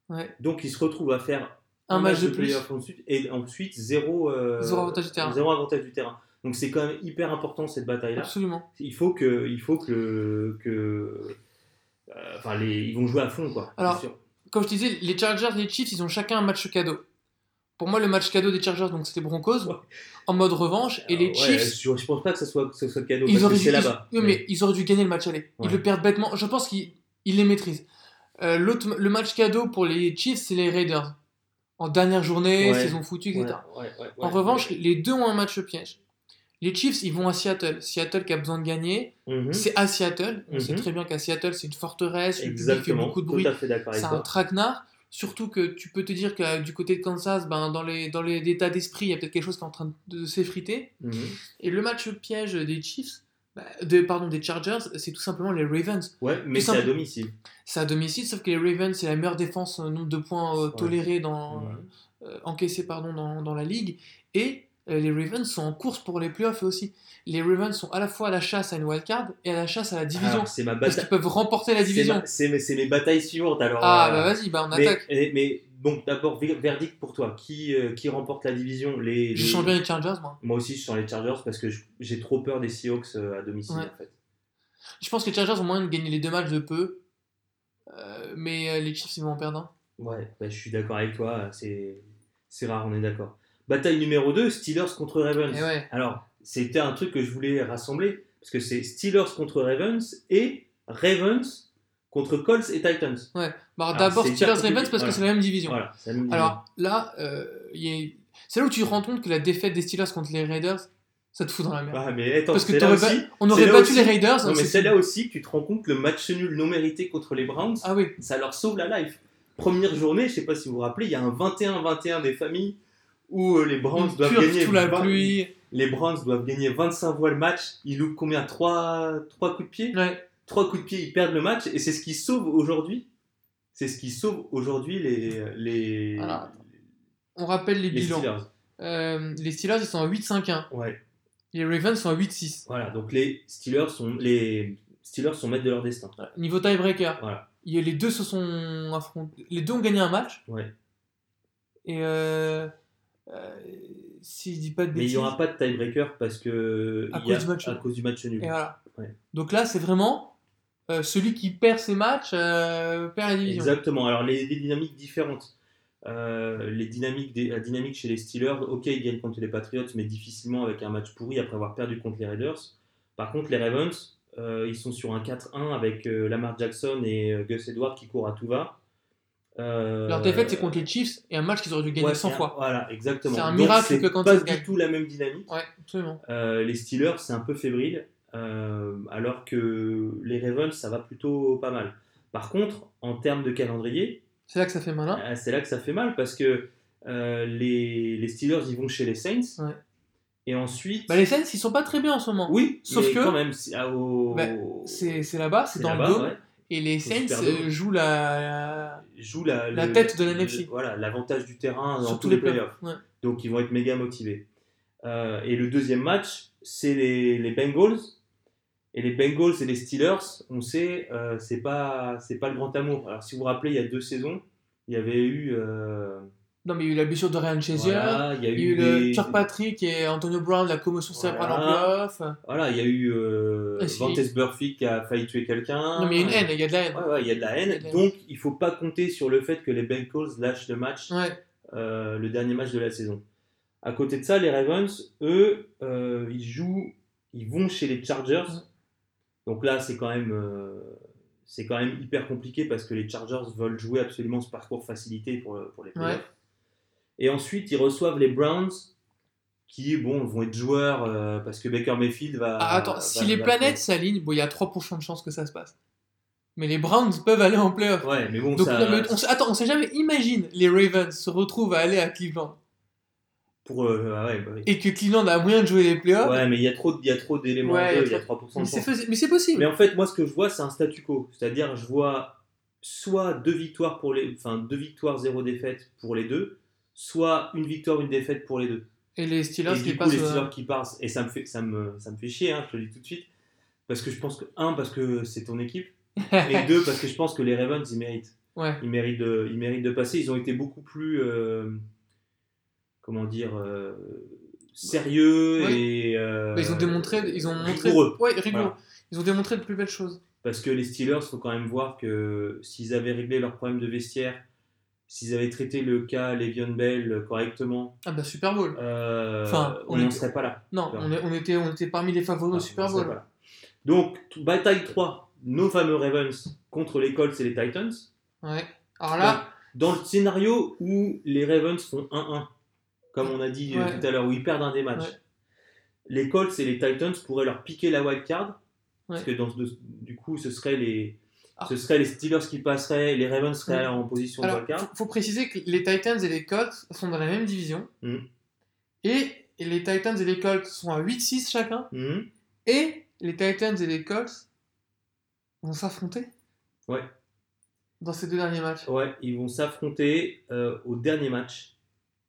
Speaker 1: Ouais.
Speaker 2: Donc ils se retrouvent à faire
Speaker 1: Un match de plus.
Speaker 2: playoff ensuite et ensuite zéro, euh,
Speaker 1: Zéro avantage du terrain.
Speaker 2: zéro avantage du terrain. Donc c'est quand même hyper important cette bataille-là.
Speaker 1: Absolument.
Speaker 2: Il faut que, il faut que, que enfin les, ils vont jouer à fond quoi.
Speaker 1: Alors,
Speaker 2: sûr.
Speaker 1: Comme je disais, les Chargers et les Chiefs, ils ont chacun un match cadeau. Pour moi, le match cadeau des Chargers, donc c'était Broncos,
Speaker 2: Ouais.
Speaker 1: en mode revanche, et les
Speaker 2: Euh, ouais,
Speaker 1: Chiefs,
Speaker 2: je, je pense pas que ce soit, que ce soit cadeau
Speaker 1: ils auraient, dû,
Speaker 2: c'est
Speaker 1: ils-
Speaker 2: là-bas.
Speaker 1: oui, mais ils auraient dû gagner le match aller. Ils
Speaker 2: Ouais.
Speaker 1: le perdent bêtement. Je pense qu'ils ils les maîtrisent. Euh, l'autre- le match cadeau pour les Chiefs, c'est les Raiders. En dernière journée,
Speaker 2: Ouais.
Speaker 1: saison foutue, etc.
Speaker 2: Ouais, ouais, ouais,
Speaker 1: En
Speaker 2: ouais,
Speaker 1: revanche,
Speaker 2: ouais.
Speaker 1: les deux ont un match piège. Les Chiefs, ils vont à Seattle. Seattle qui a besoin de gagner,
Speaker 2: Mhm.
Speaker 1: c'est à Seattle. On
Speaker 2: Mhm.
Speaker 1: sait très bien qu'à Seattle, c'est une forteresse, le public fait beaucoup de bruit. C'est un traquenard. Surtout que tu peux te dire que euh, du côté de Kansas, ben, dans les dans les états d'esprit, il y a peut-être quelque chose qui est en train de s'effriter.
Speaker 2: Mhm.
Speaker 1: Et le match piège des Chiefs, bah, de, pardon, des Chargers, c'est tout simplement les Ravens.
Speaker 2: Ouais, mais c'est à domicile.
Speaker 1: C'est à domicile, sauf que les Ravens, c'est la meilleure défense, euh, nombre de points euh, tolérés dans,
Speaker 2: Mhm.
Speaker 1: euh, encaissés pardon, dans, dans la ligue. Et les Ravens sont en course pour les playoffs aussi. Les Ravens sont à la fois à la chasse à une wildcard et à la chasse à la division.
Speaker 2: Alors, c'est ma
Speaker 1: parce qu'ils peuvent remporter la division.
Speaker 2: C'est mes, batailles suivantes alors.
Speaker 1: Ah
Speaker 2: euh,
Speaker 1: bah vas-y, bah on
Speaker 2: mais,
Speaker 1: attaque.
Speaker 2: et- mais donc d'abord ver- verdict pour toi. Qui, euh, qui remporte la division? Les,
Speaker 1: Je sens bien les Chargers, moi.
Speaker 2: Moi aussi, je sens les Chargers parce que j'ai trop peur des Seahawks euh, à domicile
Speaker 1: Ouais.
Speaker 2: en fait.
Speaker 1: Je pense que les Chargers ont moyen de gagner les deux matchs de peu. Euh, mais euh, les Chiefs, ils vont en perdre un.
Speaker 2: Ouais, bah, je suis d'accord avec toi. C'est rare, on est d'accord. Bataille numéro 2, Steelers contre Ravens.
Speaker 1: Ouais.
Speaker 2: Alors, c'était un truc que je voulais rassembler parce que c'est Steelers contre Ravens et Ravens contre Colts et Titans.
Speaker 1: Ouais. Bah, D'abord
Speaker 2: c'est
Speaker 1: Steelers
Speaker 2: hyper
Speaker 1: Ravens parce que c'est la même division.
Speaker 2: Voilà, c'est la même
Speaker 1: Alors là, euh, a- c'est là où tu te rends compte que la défaite des Steelers contre les Raiders, ça te fout dans la merde.
Speaker 2: Ah, mais attends,
Speaker 1: parce que
Speaker 2: là aussi.
Speaker 1: on aurait battu
Speaker 2: aussi-
Speaker 1: les Raiders.
Speaker 2: Non, mais
Speaker 1: c'est-
Speaker 2: c'est là aussi que tu te rends compte que le match nul non mérité contre les Browns,
Speaker 1: Ah oui.
Speaker 2: ça leur sauve la life. Première journée, je sais pas si vous vous rappelez, il y a un 21-21 des familles où euh, les Browns doivent gagner.
Speaker 1: sous la
Speaker 2: 20
Speaker 1: pluie.
Speaker 2: Les Browns doivent gagner 25 fois le match. Ils loupent combien? 3, coups de pied?
Speaker 1: Ouais.
Speaker 2: 3 coups de pied, ils perdent le match. Et c'est ce qui sauve aujourd'hui. C'est ce qui sauve aujourd'hui les, les,
Speaker 1: On rappelle les
Speaker 2: les
Speaker 1: bilans.
Speaker 2: Steelers.
Speaker 1: Euh, les Steelers, ils sont à 8-5-1.
Speaker 2: Ouais.
Speaker 1: Les Ravens sont à 8-6.
Speaker 2: Voilà, donc les Steelers sont, les Steelers sont maîtres de leur destin.
Speaker 1: Niveau tiebreaker,
Speaker 2: Voilà.
Speaker 1: il y a- les deux se sont affrontés. Les deux ont gagné un match.
Speaker 2: Ouais.
Speaker 1: Et euh, si je dis pas de
Speaker 2: Mais il n'y aura pas de tiebreaker parce que
Speaker 1: À
Speaker 2: il y a-
Speaker 1: cause du match
Speaker 2: à
Speaker 1: nul.
Speaker 2: cause du match nul.
Speaker 1: Et voilà.
Speaker 2: Ouais.
Speaker 1: Donc là, c'est vraiment euh, celui qui perd ses matchs euh, perd la division.
Speaker 2: Exactement. Alors les, les dynamiques différentes. Euh, les dynamiques des- la dynamique chez les Steelers, ok, ils gagnent contre les Patriots, mais difficilement avec un match pourri après avoir perdu contre les Raiders. Par contre, les Ravens, euh, ils sont sur un 4-1 avec euh, Lamar Jackson et euh, Gus Edwards qui courent à tout va. Euh,
Speaker 1: Leur défaite, c'est contre les Chiefs et un match qu'ils auraient dû gagner
Speaker 2: ouais,
Speaker 1: 100
Speaker 2: c'est un-
Speaker 1: fois.
Speaker 2: Voilà, exactement.
Speaker 1: C'est un
Speaker 2: Donc,
Speaker 1: miracle que quand
Speaker 2: pas
Speaker 1: ils
Speaker 2: du
Speaker 1: gagnent.
Speaker 2: tout la même dynamique.
Speaker 1: Ouais, absolument.
Speaker 2: Euh, les Steelers, c'est un peu fébrile, euh, alors que les Ravens, ça va plutôt pas mal. Par contre, en termes de calendrier,
Speaker 1: C'est là que ça fait malin.
Speaker 2: euh, c'est là que ça fait mal parce que les, les Steelers, ils vont chez les Saints.
Speaker 1: Ouais.
Speaker 2: Et ensuite.
Speaker 1: Bah, les Saints, ils sont pas très bien en ce moment.
Speaker 2: Oui,
Speaker 1: Sauf
Speaker 2: mais
Speaker 1: que-
Speaker 2: quand même, c'est ah, au-
Speaker 1: Bah, là-bas, c'est dans le dos.
Speaker 2: ouais.
Speaker 1: Et les Saints jouent la.
Speaker 2: Joue la,
Speaker 1: La
Speaker 2: le-
Speaker 1: tête de la
Speaker 2: le-
Speaker 1: NFC.
Speaker 2: Voilà, l'avantage du terrain dans
Speaker 1: sur
Speaker 2: tous les playoffs.
Speaker 1: Ouais.
Speaker 2: Donc ils vont être méga motivés. Euh, et le deuxième match, c'est les, les Bengals. Et les Bengals et les Steelers, on sait, euh, c'est pas c'est pas le grand amour. Alors si vous vous rappelez, il y a deux saisons, il y avait eu euh,
Speaker 1: Non, mais il y a eu la blessure de Ryan Chazier.
Speaker 2: voilà, il y a
Speaker 1: Il y a eu le Kirkpatrick et Antonio Brown, la commotion cérébrale en
Speaker 2: Voilà.
Speaker 1: playoff.
Speaker 2: voilà, il y a eu euh,
Speaker 1: Ah,
Speaker 2: Burfict qui a failli tuer quelqu'un.
Speaker 1: Non, mais il y a une haine, il y a de la haine.
Speaker 2: Ouais, ouais, il y a de la haine.
Speaker 1: De la haine.
Speaker 2: Donc il faut pas compter sur le fait que les Bengals lâchent le match
Speaker 1: Ouais.
Speaker 2: euh, le dernier match de la saison. À côté de ça, les Ravens, eux, euh, ils jouent, ils vont chez les Chargers. Donc là, c'est quand même, euh, c'est quand même hyper compliqué parce que les Chargers veulent jouer absolument ce parcours facilité pour, pour les playoffs. Et ensuite, ils reçoivent les Browns, qui bon vont être joueurs euh, parce que Baker Mayfield va.
Speaker 1: Ah, attends,
Speaker 2: va-
Speaker 1: si
Speaker 2: va-
Speaker 1: les
Speaker 2: va-
Speaker 1: planètes s'alignent, bon, il y a 3% de chances que ça se passe. Mais les Browns peuvent aller en playoff.
Speaker 2: Ouais, mais bon,
Speaker 1: Donc,
Speaker 2: ça,
Speaker 1: on sait- attends, on sait jamais. Imagine les Ravens se retrouvent à aller à Cleveland
Speaker 2: pour, euh, ah ouais, bah oui.
Speaker 1: et que Cleveland a moyen de jouer les playoffs.
Speaker 2: Ouais, mais il y a trop, y a trop d'éléments
Speaker 1: Ouais,
Speaker 2: en
Speaker 1: il y a
Speaker 2: jeu, il y a
Speaker 1: trop-
Speaker 2: 3%
Speaker 1: mais
Speaker 2: de chance.
Speaker 1: mais c'est possible.
Speaker 2: Mais en fait, moi, ce que je vois, c'est un statu quo. C'est-à-dire, je vois soit deux victoires pour les, enfin deux victoires, zéro défaite pour les deux, soit une victoire, une défaite pour les deux.
Speaker 1: Et les Steelers
Speaker 2: et
Speaker 1: qui
Speaker 2: coup,
Speaker 1: passent.
Speaker 2: les
Speaker 1: euh,
Speaker 2: Steelers qui passent, et ça me fait, ça me, ça me fait chier, hein, je te le dis tout de suite, parce que je pense que un, parce que c'est ton équipe, *laughs* et deux, parce que je pense que les Ravens ils méritent.
Speaker 1: Ouais.
Speaker 2: Ils méritent de, ils méritent de passer. Ils ont été beaucoup plus, euh, comment dire, euh, sérieux
Speaker 1: Ouais.
Speaker 2: et. euh,
Speaker 1: Bah, ils ont démontré, ils ont montré,
Speaker 2: rigoureux.
Speaker 1: ouais, rigoureux.
Speaker 2: Voilà.
Speaker 1: Ils ont démontré de plus belles choses.
Speaker 2: Parce que les Steelers, faut quand même voir que s'ils avaient réglé leurs problèmes de vestiaire, s'ils avaient traité le cas Le'Veon Bell correctement,
Speaker 1: Ah bah Super Bowl.
Speaker 2: euh,
Speaker 1: Enfin,
Speaker 2: on n'en serait pas là.
Speaker 1: Non, on, est- on était, on était parmi les favoris au Super Bowl.
Speaker 2: Donc, bataille 3, nos fameux Ravens contre les Colts et les Titans.
Speaker 1: Ouais. Alors là,
Speaker 2: Dans le scénario où les Ravens font 1-1, comme on a dit euh,
Speaker 1: Ouais.
Speaker 2: tout à l'heure, où ils perdent un des matchs,
Speaker 1: Ouais.
Speaker 2: les Colts et les Titans pourraient leur piquer la wild card. Parce que dans, du coup, ce serait les,
Speaker 1: Ah.
Speaker 2: ce serait les Steelers qui passeraient, les Ravens seraient en position de
Speaker 1: alors,
Speaker 2: wild card.
Speaker 1: faut, faut préciser que les Titans et les Colts sont dans la même division.
Speaker 2: Mhm.
Speaker 1: Et, et les Titans et les Colts sont à 8-6 chacun.
Speaker 2: Mhm.
Speaker 1: Et les Titans et les Colts vont s'affronter
Speaker 2: Ouais.
Speaker 1: dans ces deux derniers matchs.
Speaker 2: Ouais, ils vont s'affronter euh, au dernier match.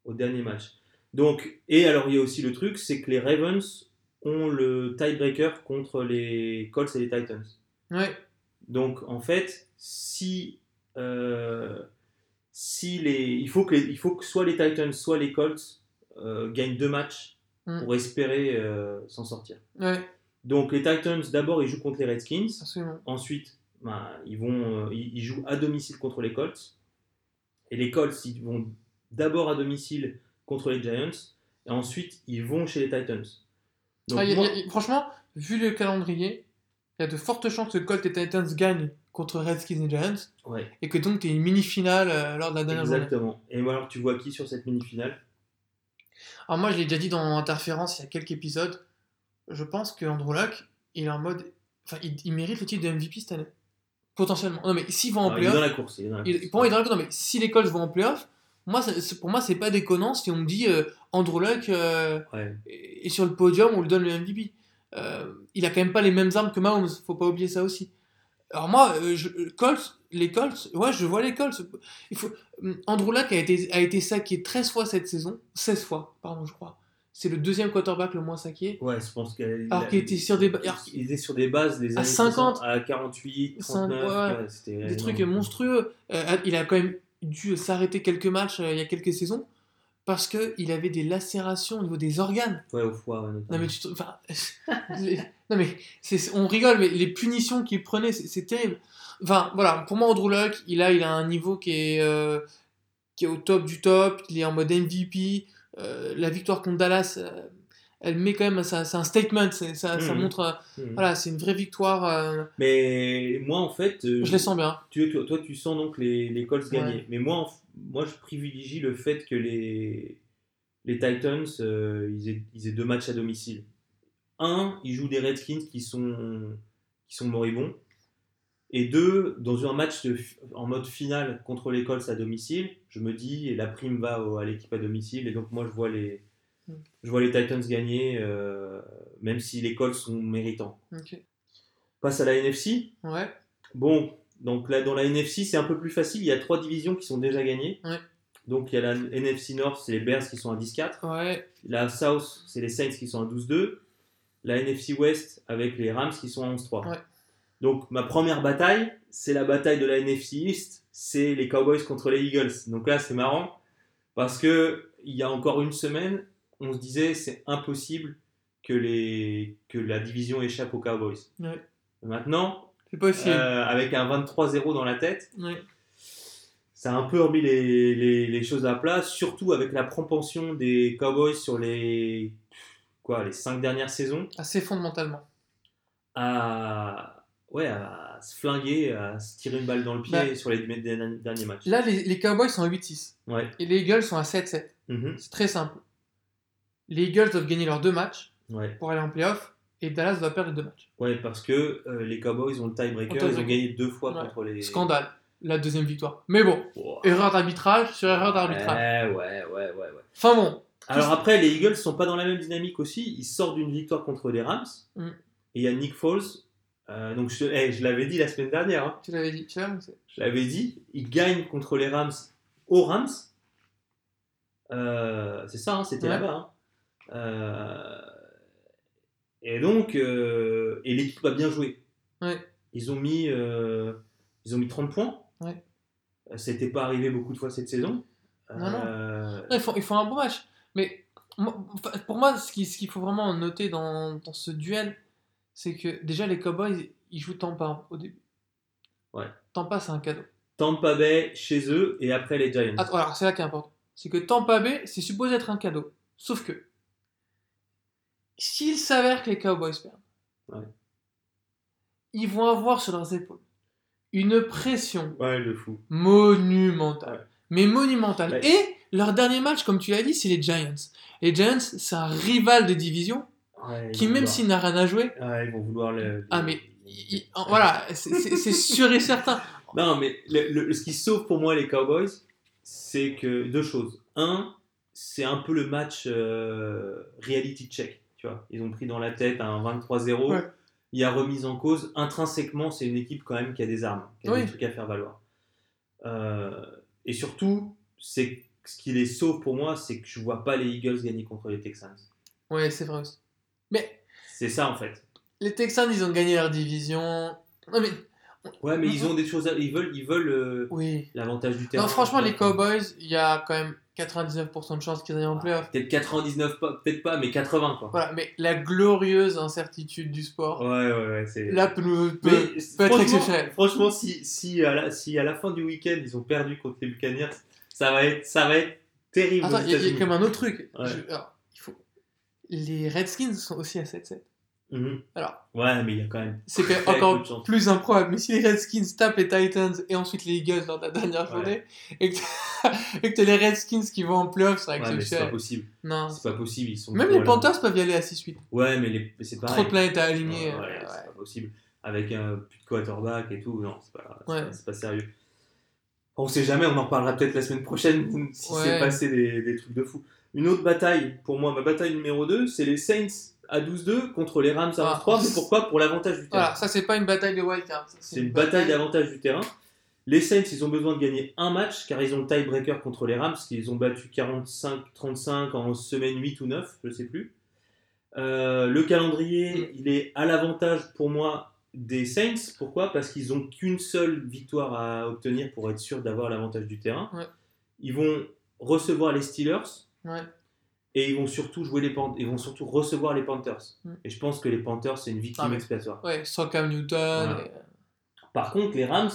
Speaker 2: Au dernier match. Donc, et alors il y a aussi le truc, c'est que les Ravens ont le tiebreaker contre les Colts et les Titans.
Speaker 1: Ouais.
Speaker 2: Donc en fait, si, euh, si les, il faut que les- il faut que soit les Titans, soit les Colts euh, gagnent deux matchs
Speaker 1: Mm.
Speaker 2: pour espérer euh, s'en sortir.
Speaker 1: Ouais,
Speaker 2: Donc les Titans, d'abord ils jouent contre les Redskins.
Speaker 1: absolument.
Speaker 2: Ensuite, ben, ils, vont, ils, ils jouent à domicile contre les Colts. Et les Colts, ils vont d'abord à domicile contre les Giants. Et ensuite, ils vont chez les Titans. Donc,
Speaker 1: Ah, y a-
Speaker 2: moi-
Speaker 1: y a- franchement, vu le calendrier, il y a de fortes chances que Colts et Titans gagnent contre Redskins et Giants.
Speaker 2: ouais,
Speaker 1: Et que donc tu aies une mini-finale euh, lors de la dernière journée.
Speaker 2: exactement. Et moi, alors, tu vois qui sur cette mini-finale?
Speaker 1: Alors moi, je l'ai déjà dit dans Interférence il y a quelques épisodes. Je pense que Andrew Luck, il est en mode... Enfin, il, il mérite le titre de MVP cette année. Potentiellement. Non mais s'ils vont en
Speaker 2: Il est dans
Speaker 1: playoff...
Speaker 2: la course. Il est dans la
Speaker 1: il-
Speaker 2: course.
Speaker 1: pour moi, il est dans le- Non mais si les Colts vont en playoff, moi, pour moi, c'est pas déconnant si on me dit euh, Andrew Luck euh,
Speaker 2: Ouais.
Speaker 1: est sur le podium, on lui donne le MVP. Euh, il a quand même pas les mêmes armes que Mahomes, faut pas oublier ça aussi. Alors moi, euh, je- Colts, les Colts, ouais, je vois les Colts. Il faut, Andrew Luck a été, a été saqué 13 fois cette saison, 16 fois, pardon, je crois. C'est le deuxième quarterback le moins saqué.
Speaker 2: Ouais, je pense qu'il
Speaker 1: Alors qu'il était sur des
Speaker 2: il était sur des bases les
Speaker 1: À
Speaker 2: années
Speaker 1: 50,
Speaker 2: 60, à 48,
Speaker 1: cinq-
Speaker 2: 39,
Speaker 1: ouais, Des
Speaker 2: énorme.
Speaker 1: trucs monstrueux. Euh, il a quand même dû s'arrêter quelques matchs euh, il y a quelques saisons parce qu'il avait des lacérations au niveau des organes.
Speaker 2: Ouais, au foie, ouais.
Speaker 1: Non mais tu te- enfin, *laughs* les- non mais on rigole mais les punitions qu'il prenait c'est c'est terrible. Enfin voilà pour moi Andrew Luck il a il a un niveau qui est euh, qui est au top du top il est en mode MVP Euh, la victoire contre Dallas euh, elle met quand même c'est un statement ça, ça
Speaker 2: Mhm.
Speaker 1: montre euh,
Speaker 2: Mhm.
Speaker 1: voilà c'est une vraie victoire euh,
Speaker 2: Mais moi, en fait, euh,
Speaker 1: je les sens bien.
Speaker 2: tu, toi, toi, tu sens donc les, les Colts
Speaker 1: Ouais.
Speaker 2: gagner. Mais moi, moi, je privilégie le fait que les, les Titans, euh, ils, aient, ils aient deux matchs à domicile. Un, ils jouent des Redskins qui sont, qui sont moribonds. Et deux, dans un match de en mode finale contre les Colts à domicile, je me dis, la prime va au- à l'équipe à domicile. Et donc, moi, je vois les. Je vois les Titans gagner, euh, même si les Colts sont méritants. Passe à la NFC.
Speaker 1: Ouais.
Speaker 2: Bon, donc là, dans la NFC, c'est un peu plus facile. Il y a trois divisions qui sont déjà gagnées.
Speaker 1: Ouais.
Speaker 2: Donc il y a la NFC North, c'est les Bears qui sont à 10-4.
Speaker 1: Ouais.
Speaker 2: La South, c'est les Saints qui sont à 12-2. La NFC West avec les Rams qui sont à 11-3.
Speaker 1: Ouais.
Speaker 2: Donc ma première bataille, c'est la bataille de la NFC East. C'est les Cowboys contre les Eagles. Donc là, c'est marrant parce que il y a encore une semaine, on se disait c'est impossible que, les, que la division échappe aux Cowboys.
Speaker 1: Ouais.
Speaker 2: Maintenant,
Speaker 1: possible.
Speaker 2: euh, avec un 23-0 dans la tête,
Speaker 1: Ouais.
Speaker 2: ça a un peu remis les, les- les choses à plat, surtout avec la propension des Cowboys sur les, quoi, les cinq dernières saisons
Speaker 1: Assez fondamentalement.
Speaker 2: à, ouais, à se flinguer, à se tirer une balle dans le pied
Speaker 1: Bah,
Speaker 2: sur les derniers derniers matchs.
Speaker 1: Là, les, les Cowboys sont à 8-6
Speaker 2: Ouais.
Speaker 1: et les Eagles sont à 7-7.
Speaker 2: Mhm.
Speaker 1: C'est très simple. Les Eagles doivent gagner leurs deux matchs
Speaker 2: ouais.
Speaker 1: pour aller en playoff et Dallas doit perdre les deux matchs.
Speaker 2: Ouais, parce que euh, les Cowboys ont le tiebreaker, ils ont gagné deux fois
Speaker 1: Ouais.
Speaker 2: contre les.
Speaker 1: Scandale, la deuxième victoire. Mais bon,
Speaker 2: Wow.
Speaker 1: erreur d'arbitrage sur erreur d'arbitrage.
Speaker 2: Ouais, ouais, ouais, ouais, ouais.
Speaker 1: Enfin bon,
Speaker 2: Alors après, les Eagles sont pas dans la même dynamique aussi. Ils sortent d'une victoire contre les Rams.
Speaker 1: Mm.
Speaker 2: Et il y a Nick Foles. euh, donc je, eh, je l'avais dit la semaine dernière. hein.
Speaker 1: tu l'avais dit, tu.
Speaker 2: Je l'avais dit. Il gagne contre les Rams aux Rams. Euh, c'est ça, hein, c'était
Speaker 1: Ouais.
Speaker 2: là-bas. hein. Euh, et donc, euh, et l'équipe a bien joué.
Speaker 1: Ouais.
Speaker 2: Ils ont mis, euh, ils ont mis 30 points.
Speaker 1: Ouais.
Speaker 2: Ça n'était pas arrivé beaucoup de fois cette saison.
Speaker 1: Non, non. Ils, font, ils font un bon match. Mais pour moi, ce qui- ce qu'il faut vraiment noter dans, dans ce duel, c'est que déjà les Cowboys, ils jouent Tampa au début.
Speaker 2: Ouais.
Speaker 1: Tampa, c'est un cadeau.
Speaker 2: Tampa Bay chez eux et après les Giants.
Speaker 1: Attends, alors c'est là qui est important. C'est que Tampa Bay, c'est supposé être un cadeau. Sauf que, s'il s'avère que les Cowboys perdent,
Speaker 2: Ouais.
Speaker 1: ils vont avoir sur leurs épaules une pression
Speaker 2: Ouais, le fou.
Speaker 1: monumentale.
Speaker 2: Ouais.
Speaker 1: Mais monumentale.
Speaker 2: Ouais.
Speaker 1: Et leur dernier match, comme tu l'as dit, c'est les Giants. Les Giants, c'est un rival de division qui, même s'il n'a rien à jouer,
Speaker 2: ils vont vouloir le.
Speaker 1: ah mais il- voilà, c'est- sûr et certain. *laughs*
Speaker 2: Non, mais le- le- ce qui sauve pour moi les Cowboys, c'est que deux choses. Un, c'est un peu le match euh, reality check. Tu vois, ils ont pris dans la tête un 23-0.
Speaker 1: Ouais.
Speaker 2: Il y a remise en cause. Intrinsèquement, c'est une équipe quand même qui a des armes, qui a
Speaker 1: Oui.
Speaker 2: des trucs à faire valoir. Euh, et surtout, c'est ce qui les sauve pour moi, c'est que je vois pas les Eagles gagner contre les Texans.
Speaker 1: Ouais, c'est vrai aussi. Mais
Speaker 2: C'est ça en fait.
Speaker 1: les Texans, ils ont gagné leur division. Non mais
Speaker 2: Ouais, mais ils ont des choses, à- ils veulent, ils veulent euh,
Speaker 1: oui.
Speaker 2: l'avantage du terrain.
Speaker 1: Non, franchement, les Cowboys, il y a quand même 99% de chances qu'ils aillent en playoff.
Speaker 2: Peut-être 99, pas- peut-être pas, mais 80 quoi.
Speaker 1: Voilà, mais la glorieuse incertitude du sport,
Speaker 2: Ouais, ouais, ouais. C'est...
Speaker 1: là, peut, peut- peut être
Speaker 2: franchement-
Speaker 1: exceptionnel.
Speaker 2: Franchement, si, si, à la, si à la fin du week-end ils ont perdu contre les Buccaneers, ça va être, ça va être terrible.
Speaker 1: Attends, il y, a- comme un autre truc.
Speaker 2: Ouais.
Speaker 1: Je- alors, il faut... Les Redskins sont aussi à 7-7.
Speaker 2: Mhm.
Speaker 1: Alors,
Speaker 2: Ouais, mais il y a quand même.
Speaker 1: c'est encore plus improbable. Mais si les Redskins tapent les Titans et ensuite les Eagles lors de la dernière
Speaker 2: Ouais.
Speaker 1: journée, et que t'as *laughs* et que t'as les Redskins qui vont en playoff, c'est
Speaker 2: Ouais, mais c'est pas
Speaker 1: exceptionnel.
Speaker 2: possible.
Speaker 1: non.
Speaker 2: C'est pas possible. Ils sont
Speaker 1: Même les. Panthers peuvent y aller à 6-8.
Speaker 2: Ouais, mais les... c'est pareil.
Speaker 1: Trop de planètes à aligner.
Speaker 2: ouais,
Speaker 1: euh, ouais.
Speaker 2: c'est pas possible. Avec un plus de quarterback et tout, non, c'est pas, pas, c'est pas sérieux. On sait jamais, on en parlera peut-être la semaine prochaine *laughs* si
Speaker 1: Ouais.
Speaker 2: c'est passé des, des trucs de fou. Une autre bataille, pour moi, ma bataille numéro 2, c'est les Saints à 12-2 contre les Rams à
Speaker 1: Ah.
Speaker 2: 11-3. Mais pourquoi? Pour l'avantage du terrain.
Speaker 1: Voilà, ça c'est pas une bataille de wildcard.
Speaker 2: C'est une bataille d'avantage du terrain. Les Saints, ils ont besoin de gagner un match car ils ont le tiebreaker contre les Rams, qu'ils ont battu 45-35 en semaine 8 ou 9, je sais plus. Euh, le calendrier, il est à l'avantage pour moi des Saints. Pourquoi? Parce qu'ils ont qu'une seule victoire à obtenir pour être sûr d'avoir l'avantage du terrain.
Speaker 1: Ouais.
Speaker 2: Ils vont recevoir les Steelers
Speaker 1: Ouais.
Speaker 2: Et ils vont surtout jouer les Pan- ils vont surtout recevoir les Panthers.
Speaker 1: Mm.
Speaker 2: Et je pense que les Panthers c'est une victime
Speaker 1: Ah, mais-
Speaker 2: expiatoire.
Speaker 1: Ouais, sans Cam Newton.
Speaker 2: Voilà.
Speaker 1: et-
Speaker 2: Par contre, les Rams,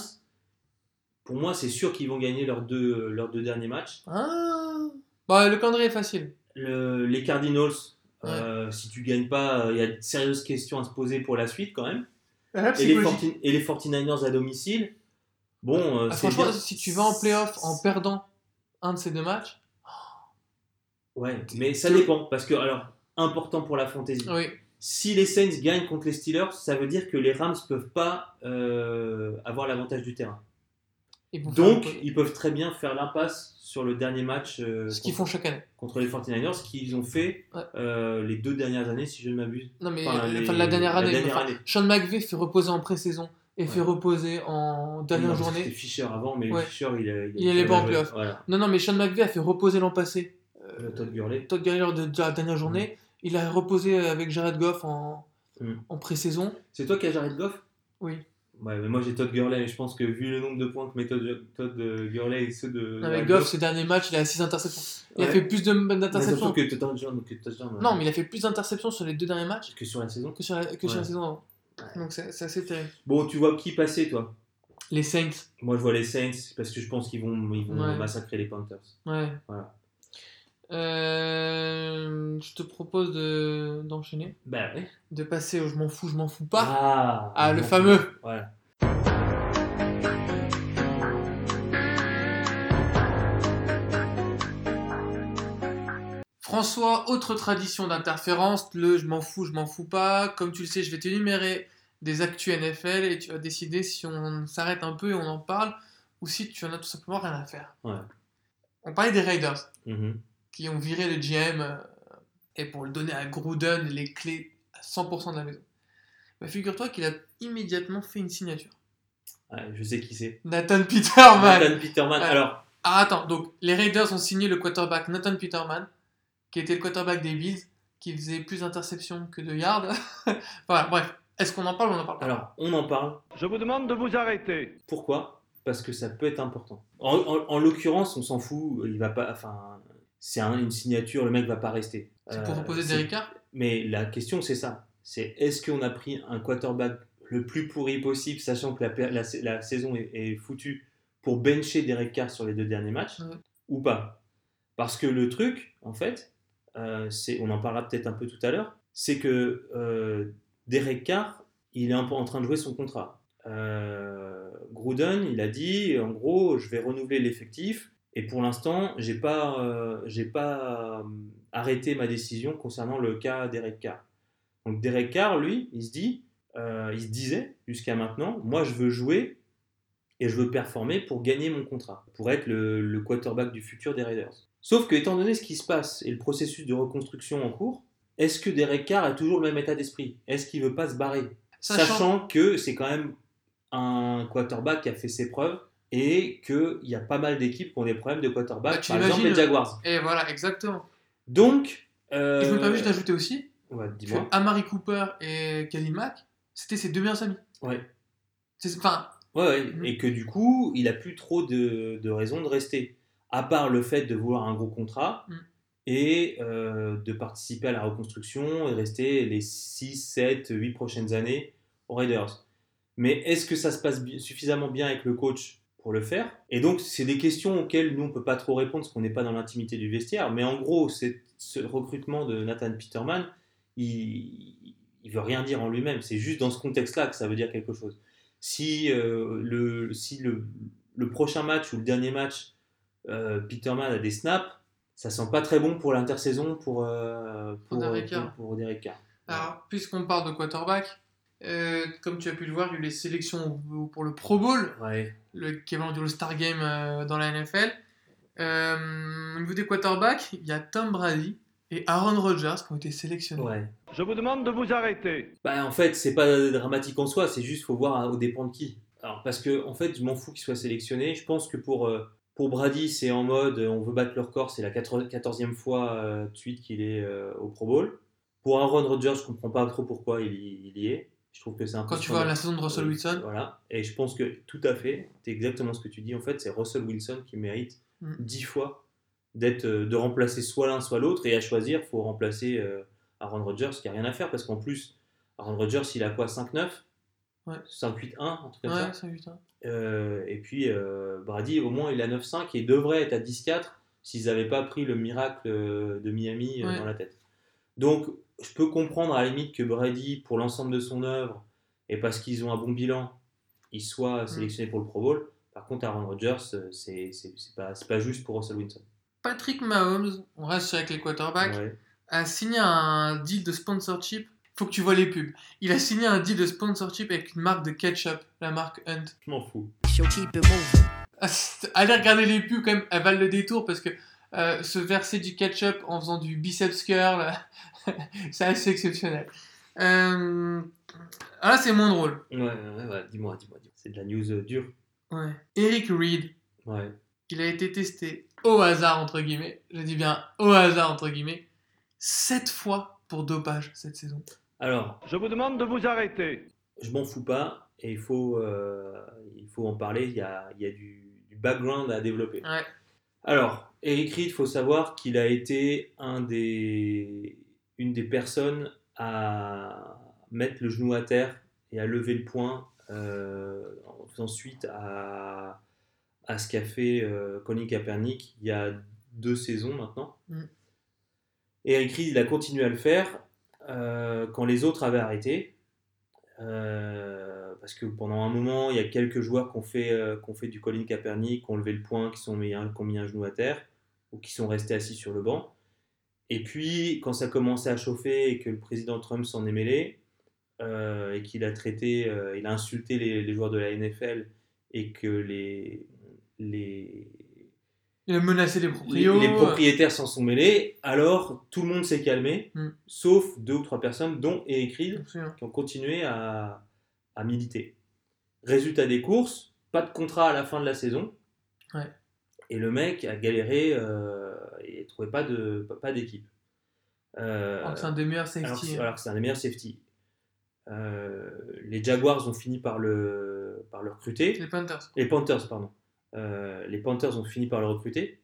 Speaker 2: pour moi, c'est sûr qu'ils vont gagner leurs deux, leurs deux derniers matchs.
Speaker 1: Ah. Bah, le calendrier est facile.
Speaker 2: Le- les Cardinals, euh, si tu gagnes pas, euh, il y a de sérieuses questions à se poser pour la suite quand même.
Speaker 1: La
Speaker 2: Et les,
Speaker 1: psychologie.
Speaker 2: 40 et les 49ers à domicile, bon, euh,
Speaker 1: Ah, franchement,
Speaker 2: bien.
Speaker 1: si tu vas en playoff en perdant un de ces deux matchs,
Speaker 2: Ouais, mais ça dépend. Parce que, alors, important pour la fantasy.
Speaker 1: oui.
Speaker 2: Si les Saints gagnent contre les Steelers, ça veut dire que les Rams peuvent pas euh, avoir l'avantage du terrain. Donc, ils peuvent très bien faire l'impasse sur le dernier match euh,
Speaker 1: ce qu'ils
Speaker 2: contre,
Speaker 1: font chaque année.
Speaker 2: contre les 49ers, ce qu'ils ont fait
Speaker 1: Ouais.
Speaker 2: euh, les deux dernières années, si je ne m'abuse.
Speaker 1: Non, mais
Speaker 2: Enfin, les-
Speaker 1: enfin, la dernière
Speaker 2: la
Speaker 1: année.
Speaker 2: dernière
Speaker 1: enfin,
Speaker 2: année.
Speaker 1: Sean McVay fait reposer en pré-saison et fait
Speaker 2: Ouais.
Speaker 1: reposer en dernière
Speaker 2: non,
Speaker 1: journée.
Speaker 2: C'était Fischer avant, mais
Speaker 1: Ouais.
Speaker 2: Fischer, il, a-
Speaker 1: Il allait pas en playoff.
Speaker 2: Voilà.
Speaker 1: Non, non, mais Sean McVay a fait reposer l'an passé.
Speaker 2: Le Todd Gurley.
Speaker 1: Todd Gurley lors de de la dernière journée. Il a reposé avec Jared Goff en,
Speaker 2: Mm.
Speaker 1: en pré-saison.
Speaker 2: C'est toi qui as Jared Goff?
Speaker 1: Oui.
Speaker 2: Ouais, mais moi j'ai Todd Gurley, mais je pense que vu le nombre de points que met Todd, Todd, euh, Gurley et ceux de.
Speaker 1: Avec
Speaker 2: Jared
Speaker 1: Goff, ses derniers matchs, il a 6 interceptions. Il a
Speaker 2: Ouais.
Speaker 1: fait plus
Speaker 2: Mais
Speaker 1: d'interceptions.
Speaker 2: que touchdown, que touchdown,
Speaker 1: Non, mais il a fait plus d'interceptions sur les deux derniers matchs
Speaker 2: que sur la saison.
Speaker 1: que sur la, que sur la saison avant. Donc c'est assez terrible.
Speaker 2: Bon, tu vois qui passer, toi?
Speaker 1: Les Saints.
Speaker 2: Moi, je vois les Saints parce que je pense qu'ils vont, ils vont massacrer les Panthers.
Speaker 1: Ouais.
Speaker 2: Voilà.
Speaker 1: Euh, je te propose de- d'enchaîner,
Speaker 2: Bah ouais.
Speaker 1: de passer au je m'en fous, je m'en fous pas.
Speaker 2: Ah,
Speaker 1: Ah, le fameux.
Speaker 2: Voilà.
Speaker 1: François, autre tradition d'interférence, le je m'en fous, je m'en fous pas. Comme tu le sais, je vais t'énumérer des actus NFL et tu vas décider si on s'arrête un peu et on en parle ou si tu en as tout simplement rien à faire.
Speaker 2: Ouais.
Speaker 1: On parlait des Raiders
Speaker 2: Mhm.
Speaker 1: Qui ont viré le GM euh, et pour le donner à Gruden les clés à 100% de la maison. Bah, Figure-toi qu'il a immédiatement fait une signature.
Speaker 2: Ouais, je sais qui c'est.
Speaker 1: Nathan Peterman.
Speaker 2: Nathan Peterman. Alors,
Speaker 1: Ah attends, donc les Raiders ont signé le quarterback Nathan Peterman, qui était le quarterback des Bills, qui faisait plus d'interceptions que de yards. *laughs* voilà, bref. Est-ce qu'on en parle ou on en parle pas?
Speaker 2: Alors, on en parle.
Speaker 3: Je vous demande de vous arrêter.
Speaker 2: Pourquoi? Parce que ça peut être important. En, en- en l'occurrence, on s'en fout, il va pas, enfin, c'est un- une signature, le mec va pas rester.
Speaker 1: C'est pour
Speaker 2: Euh,
Speaker 1: reposer
Speaker 2: c'est-
Speaker 1: Derek Carr?
Speaker 2: Mais la question, c'est ça. C'est est-ce qu'on a pris un quarterback le plus pourri possible, sachant que la, per- la, la saison est, est foutue, pour bencher Derek Carr sur les deux derniers matchs,
Speaker 1: Ouais.
Speaker 2: ou pas? Parce que le truc, en fait, euh, c'est, on en parlera peut-être un peu tout à l'heure, c'est que euh, Derek Carr, il est un peu en train de jouer son contrat. Euh, Gruden, il a dit, en gros, je vais renouveler l'effectif, et pour l'instant, j'ai pas, euh, pas euh, arrêté ma décision concernant le cas Derek Carr. Donc Derek Carr, lui, il se dit, euh, il se disait jusqu'à maintenant, moi je veux jouer et je veux performer pour gagner mon contrat, pour être le, le quarterback du futur des Raiders. Sauf que étant donné ce qui se passe et le processus de reconstruction en cours, est-ce que Derek Carr a toujours le même état d'esprit? Est-ce qu'il veut pas se barrer?
Speaker 1: Sachant-
Speaker 2: Sachant que c'est quand même un quarterback qui a fait ses preuves et qu'il y a pas mal d'équipes qui ont des problèmes de quarterback,
Speaker 1: Bah,
Speaker 2: par exemple les
Speaker 1: imagines-
Speaker 2: Jaguars.
Speaker 1: Et voilà, exactement.
Speaker 2: Donc, euh,
Speaker 1: Et je me permets juste d'ajouter aussi
Speaker 2: ouais,
Speaker 1: que
Speaker 2: dis-moi.
Speaker 1: Amari Cooper et Khalil Mack, c'était ses deux meilleurs amis.
Speaker 2: Ouais.
Speaker 1: Enfin,
Speaker 2: Ouais, ouais,
Speaker 1: Mhm.
Speaker 2: et que du coup, il a plus trop de, de raisons de rester. À part le fait de vouloir un gros contrat
Speaker 1: Mhm.
Speaker 2: et euh, de participer à la reconstruction et rester les 6, 7, 8 prochaines années aux Raiders. Mais est-ce que ça se passe suffisamment bien avec le coach? Pour le faire Et donc, c'est des questions auxquelles nous, on ne peut pas trop répondre parce qu'on n'est pas dans l'intimité du vestiaire. Mais en gros, c'est- ce recrutement de Nathan Peterman, il ne veut rien dire en lui-même. C'est juste dans ce contexte-là que ça veut dire quelque chose si, euh, le, si le, le prochain match ou le dernier match, euh, Peterman a des snaps, ça sent pas très bon pour l'intersaison pour, euh,
Speaker 1: Pour Derek
Speaker 2: pour,
Speaker 1: Carr.
Speaker 2: pour Derek Carr.
Speaker 1: alors, puisqu'on parle de quarterback, euh, comme tu as pu le voir, il y a eu les sélections pour le Pro Bowl,
Speaker 2: Ouais.
Speaker 1: le équivalent du All-Star Game euh, dans la NFL. Euh, au niveau des quarterbacks, il y a Tom Brady et Aaron Rodgers qui ont été sélectionnés.
Speaker 2: ouais.
Speaker 3: Je vous demande de vous arrêter.
Speaker 2: Bah, en fait, c'est pas dramatique en soi, c'est juste faut voir hein, au dépend de qui. Alors, parce que, en fait, je m'en fous qu'il soit sélectionné. Je pense que pour, euh, pour Brady, c'est en mode on veut battre le record, c'est la 14e fois euh, de suite qu'il est euh, au Pro Bowl. Pour Aaron Rodgers, je comprends pas trop pourquoi il y, il y est. Je trouve que c'est
Speaker 1: Quand tu vois la saison de Russell
Speaker 2: Euh,
Speaker 1: Wilson,
Speaker 2: Voilà, et je pense que tout à fait, c'est exactement ce que tu dis. En fait, c'est Russell Wilson qui mérite
Speaker 1: Mm.
Speaker 2: dix fois d'être, euh, de remplacer soit l'un soit l'autre, et à choisir, il faut remplacer euh, Aaron Rodgers, qui a rien à faire, parce qu'en plus, Aaron Rodgers, il a quoi 5-9
Speaker 1: Ouais.
Speaker 2: 5-8-1, un truc comme
Speaker 1: ouais,
Speaker 2: ça.
Speaker 1: c'est putain.
Speaker 2: Euh, et puis, euh, Brady, au moins, il a 9-5 et devrait être à 10-4 s'ils n'avaient pas pris le miracle euh, de Miami
Speaker 1: Ouais.
Speaker 2: dans la tête. Donc, je peux comprendre à la limite que Brady, pour l'ensemble de son œuvre, et parce qu'ils ont un bon bilan, il soit sélectionné pour le Pro Bowl. Par contre, Aaron Rodgers, euh, c'est pas, c'est pas juste pour Russell Wilson.
Speaker 1: Patrick Mahomes, on reste avec les quarterbacks,
Speaker 2: Ouais.
Speaker 1: a signé un deal de sponsorship. Faut que tu vois les pubs. Il a signé un deal de sponsorship avec une marque de ketchup, la marque Hunt.
Speaker 2: Je m'en fous.
Speaker 1: Ah, Allez regarder les pubs quand même, elles valent le détour parce que euh, se verser du ketchup en faisant du biceps curl, *laughs* c'est assez exceptionnel. Euh, ah là c'est moins drôle.
Speaker 2: Ouais, ouais, ouais, dis-moi, dis-moi. dis-moi. C'est de la news euh, dure.
Speaker 1: Ouais. Eric Reed,
Speaker 2: Ouais.
Speaker 1: il a été testé au hasard entre guillemets, je dis bien au hasard entre guillemets, sept fois pour dopage cette saison.
Speaker 2: Alors,
Speaker 3: Je vous demande de vous arrêter.
Speaker 2: je m'en fous pas et il faut, euh, il faut en parler. Il y a, il y a du, du background à développer.
Speaker 1: Ouais.
Speaker 2: Alors, Eric Reed, il faut savoir qu'il a été un des, une des personnes à mettre le genou à terre et à lever le poing euh, en faisant suite à, à ce qu'a fait euh, Colin Kaepernick il y a deux saisons maintenant.
Speaker 1: Mm.
Speaker 2: Eric Reed, il a continué à le faire euh, quand les autres avaient arrêté. Euh, parce que pendant un moment, il y a quelques joueurs qui ont fait, euh, fait du Colin Kaepernick, qui ont levé le poing, qui, sont mis qui ont mis un genou à terre, ou qui sont restés assis sur le banc. Et puis, quand ça commençait à chauffer et que le président Trump s'en est mêlé, euh, et qu'il a traité, euh, il a insulté les, les joueurs de la NFL, et que les, les,
Speaker 1: Il a menacé les
Speaker 2: les,
Speaker 1: proprios.
Speaker 2: les propriétaires s'en sont mêlés, alors tout le monde s'est calmé,
Speaker 1: Mm.
Speaker 2: sauf deux ou trois personnes, dont Eric Reed, qui ont continué à, à militer. Résultat des courses, pas de contrat à la fin de la saison.
Speaker 1: Ouais.
Speaker 2: Et le mec a galéré euh, et trouvait pas de pas, d'équipe. Euh,
Speaker 1: Alors que c'est un des meilleurs safety.
Speaker 2: alors c'est un des meilleurs safety. Euh, les Jaguars ont fini par le, par le recruter.
Speaker 1: Les Panthers.
Speaker 2: Les Panthers, pardon. Euh, les Panthers ont fini par le recruter.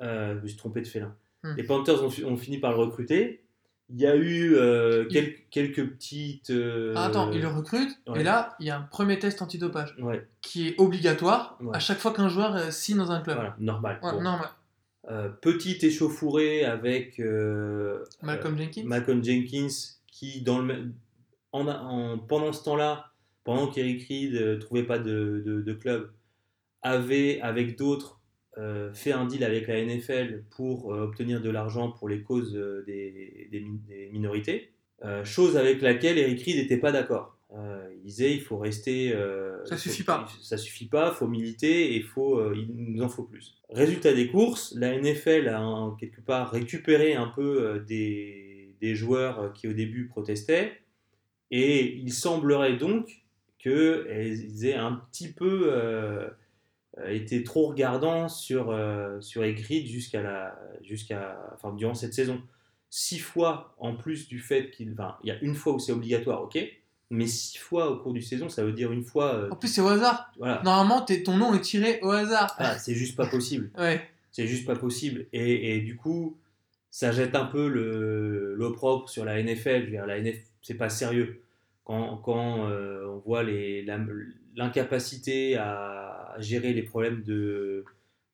Speaker 2: Je me suis trompé de félin.
Speaker 1: Hmm.
Speaker 2: Les Panthers ont, fi- ont fini par le recruter. Il y a eu euh, quel- quelques petites. euh,
Speaker 1: Ah, attends, il le recrute,
Speaker 2: ouais.
Speaker 1: et là, il y a un premier test antidopage
Speaker 2: Ouais,
Speaker 1: qui est obligatoire
Speaker 2: Ouais.
Speaker 1: à chaque fois qu'un joueur euh, signe dans un club.
Speaker 2: voilà, normal. Bon.
Speaker 1: normal.
Speaker 2: Euh, petite échauffourée avec euh,
Speaker 1: Malcolm
Speaker 2: euh,
Speaker 1: Jenkins.
Speaker 2: Malcolm Jenkins qui, dans le, même- en, en- pendant ce temps-là, pendant qu'Eric Reed ne trouvait pas de, de- de club, avait, avec d'autres, euh, fait un deal avec la NFL pour euh, obtenir de l'argent pour les causes euh, des, des min- des minorités, euh, chose avec laquelle Eric Reed n'était pas d'accord. Euh, il disait il faut rester. euh,
Speaker 1: Ça
Speaker 2: faut-
Speaker 1: suffit pas.
Speaker 2: Ça suffit pas, faut militer et faut, euh, il nous en faut plus. Résultat des courses, la NFL a quelque part récupéré un peu euh, des, des joueurs euh, qui au début protestaient et il semblerait donc qu'ils aient un petit peu été trop regardants sur, sur Egrid jusqu'à la, jusqu'à, enfin, durant cette saison. Six fois en plus du fait qu'il. Enfin, il y a une fois où c'est obligatoire, ok, mais six fois au cours du saison, ça veut dire une fois. euh,
Speaker 1: En plus, c'est au hasard.
Speaker 2: voilà.
Speaker 1: Normalement, ton nom est tiré au hasard.
Speaker 2: Ah, c'est juste pas possible. *laughs*
Speaker 1: Ouais.
Speaker 2: C'est juste pas possible. Et, et du coup, ça jette un peu l'opprobre sur la NFL. Je veux dire, la NFL, c'est pas sérieux. Quand, quand euh, on voit l'incapacité à gérer les problèmes de,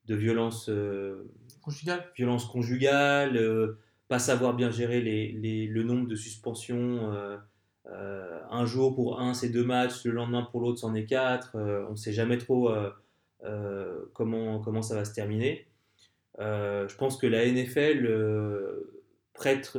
Speaker 2: de violence, euh,
Speaker 1: Conjugal.
Speaker 2: violence conjugale, euh, pas savoir bien gérer les, les- le nombre de suspensions. Euh, un jour pour un, c'est deux matchs, le lendemain pour l'autre, c'en est quatre. euh, on ne sait jamais trop euh, comment, comment ça va se terminer. Je pense que la NFL prête,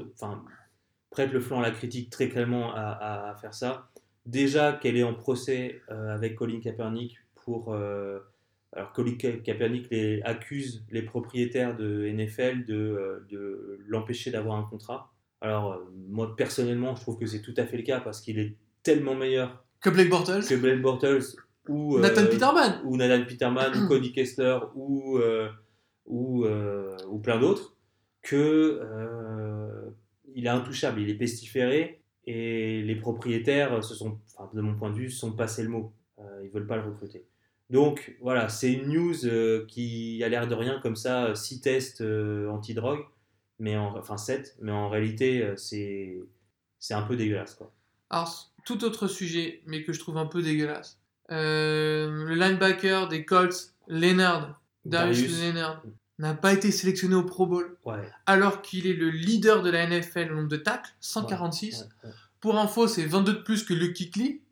Speaker 2: prête le flanc à la critique très clairement à, faire ça. Déjà qu'elle est en procès avec Colin Kaepernick pour. alors Colin Ka- Kaepernick les, accuse les propriétaires de NFL de, de l'empêcher d'avoir un contrat. Alors, euh, moi personnellement, je trouve que c'est tout à fait le cas parce qu'il est tellement meilleur
Speaker 1: Que Blake Bortles.
Speaker 2: que Blake Bortles ou euh,
Speaker 1: Nathan Peterman.
Speaker 2: ou Nathan Peterman ou *clears throat* Cody Kessler ou, euh, ou, ou plein d'autres que il est intouchable, il est pestiféré et les propriétaires se sont, enfin, de mon point de vue, se sont passé le mot. Euh, ils veulent pas le recruter. Donc voilà, c'est une news euh, qui a l'air de rien comme ça, 6 tests euh, anti-drogue, mais en, enfin 7, mais en réalité euh, c'est c'est un peu dégueulasse quoi.
Speaker 1: Alors, tout autre sujet, mais que je trouve un peu dégueulasse. Euh, le linebacker des Colts, Leonard, Darius,
Speaker 2: Darius.
Speaker 1: Leonard, n'a pas été sélectionné au Pro Bowl,
Speaker 2: Ouais.
Speaker 1: alors qu'il est le leader de la NFL au nombre de tacles, 146.
Speaker 2: Ouais,
Speaker 1: Pour info, c'est 22 de plus que Luke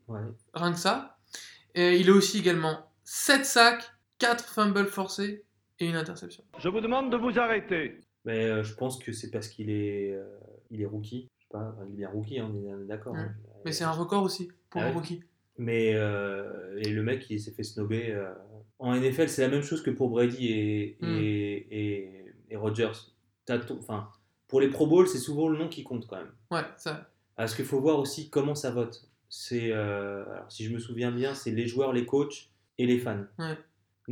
Speaker 2: ouais.
Speaker 1: rien que ça. Et il a aussi également 7 sacs, 4 fumbles forcés et une interception.
Speaker 3: Je vous demande de vous arrêter.
Speaker 2: Mais euh, je pense que c'est parce qu'il est, euh, il est rookie. Je sais pas, enfin, il est bien rookie, hein, on est- d'accord.
Speaker 1: Ouais.
Speaker 2: hein.
Speaker 1: Mais c'est un record aussi pour
Speaker 2: Ah
Speaker 1: un rookie.
Speaker 2: Mais euh, et le mec, il s'est fait snobber. euh. En NFL, c'est la même chose que pour Brady et,
Speaker 1: Mm.
Speaker 2: et, et, et Rodgers. Enfin, pour les Pro Bowl, c'est souvent le nom qui compte quand même.
Speaker 1: Ouais, ça.
Speaker 2: Parce qu'il faut voir aussi comment ça vote. C'est, alors, si je me souviens bien, c'est les joueurs, les coachs et les fans.
Speaker 1: Ouais.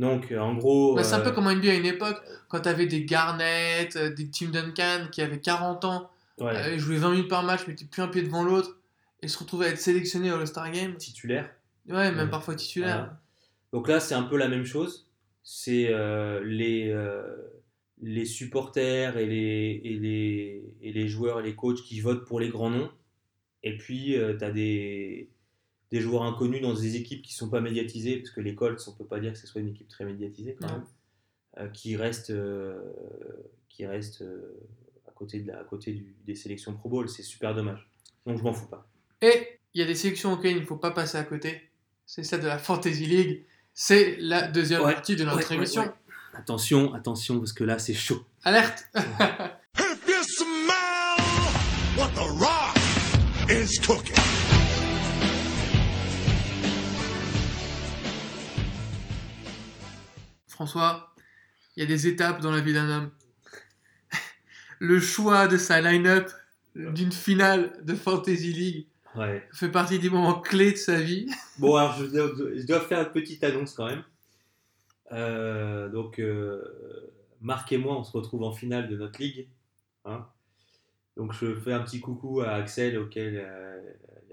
Speaker 2: Donc, euh, en gros.
Speaker 1: Bah, c'est un
Speaker 2: euh,
Speaker 1: peu comme en NBA à une époque, quand t'avais des Garnett, euh, des Tim Duncan qui avaient 40 ans,
Speaker 2: ouais,
Speaker 1: euh, jouaient 20 minutes par match, mais t'es plus un pied devant l'autre, et se retrouvaient à être sélectionnés au All-Star Game.
Speaker 2: titulaire.
Speaker 1: Ouais, même
Speaker 2: Ouais.
Speaker 1: parfois titulaire.
Speaker 2: Voilà. Donc là, c'est un peu la même chose. C'est euh, les, euh, les supporters et les, et, les, et les joueurs et les coachs qui votent pour les grands noms. Et puis, tu as des, des joueurs inconnus dans des équipes qui ne sont pas médiatisées, parce que les Colts, on ne peut pas dire que ce soit une équipe très médiatisée quand
Speaker 1: Non.
Speaker 2: même, euh, qui restent, euh, qui restent euh, à côté, de la, à côté du- des sélections Pro Bowl. C'est super dommage. Donc, je m'en fous pas.
Speaker 1: Et il y a des sélections auxquelles il ne faut pas passer à côté. C'est celle de la Fantasy League. C'est la deuxième
Speaker 2: Ouais,
Speaker 1: partie de notre
Speaker 2: ouais, ouais,
Speaker 1: émission.
Speaker 2: ouais. Attention, attention, parce que là, c'est chaud.
Speaker 1: Alerte *laughs*
Speaker 5: If you smell what the rock is cooking.
Speaker 1: François, il y a des étapes dans la vie d'un homme. *laughs* Le choix de sa line-up d'une finale de Fantasy League
Speaker 2: Ouais.
Speaker 1: fait partie des moments clés de sa vie. *laughs*
Speaker 2: Bon, alors je dois, je dois faire une petite annonce quand même. Euh, donc, euh, Marc et moi, on se retrouve en finale de notre ligue. hein. donc, je fais un petit coucou à Axel, auquel, euh,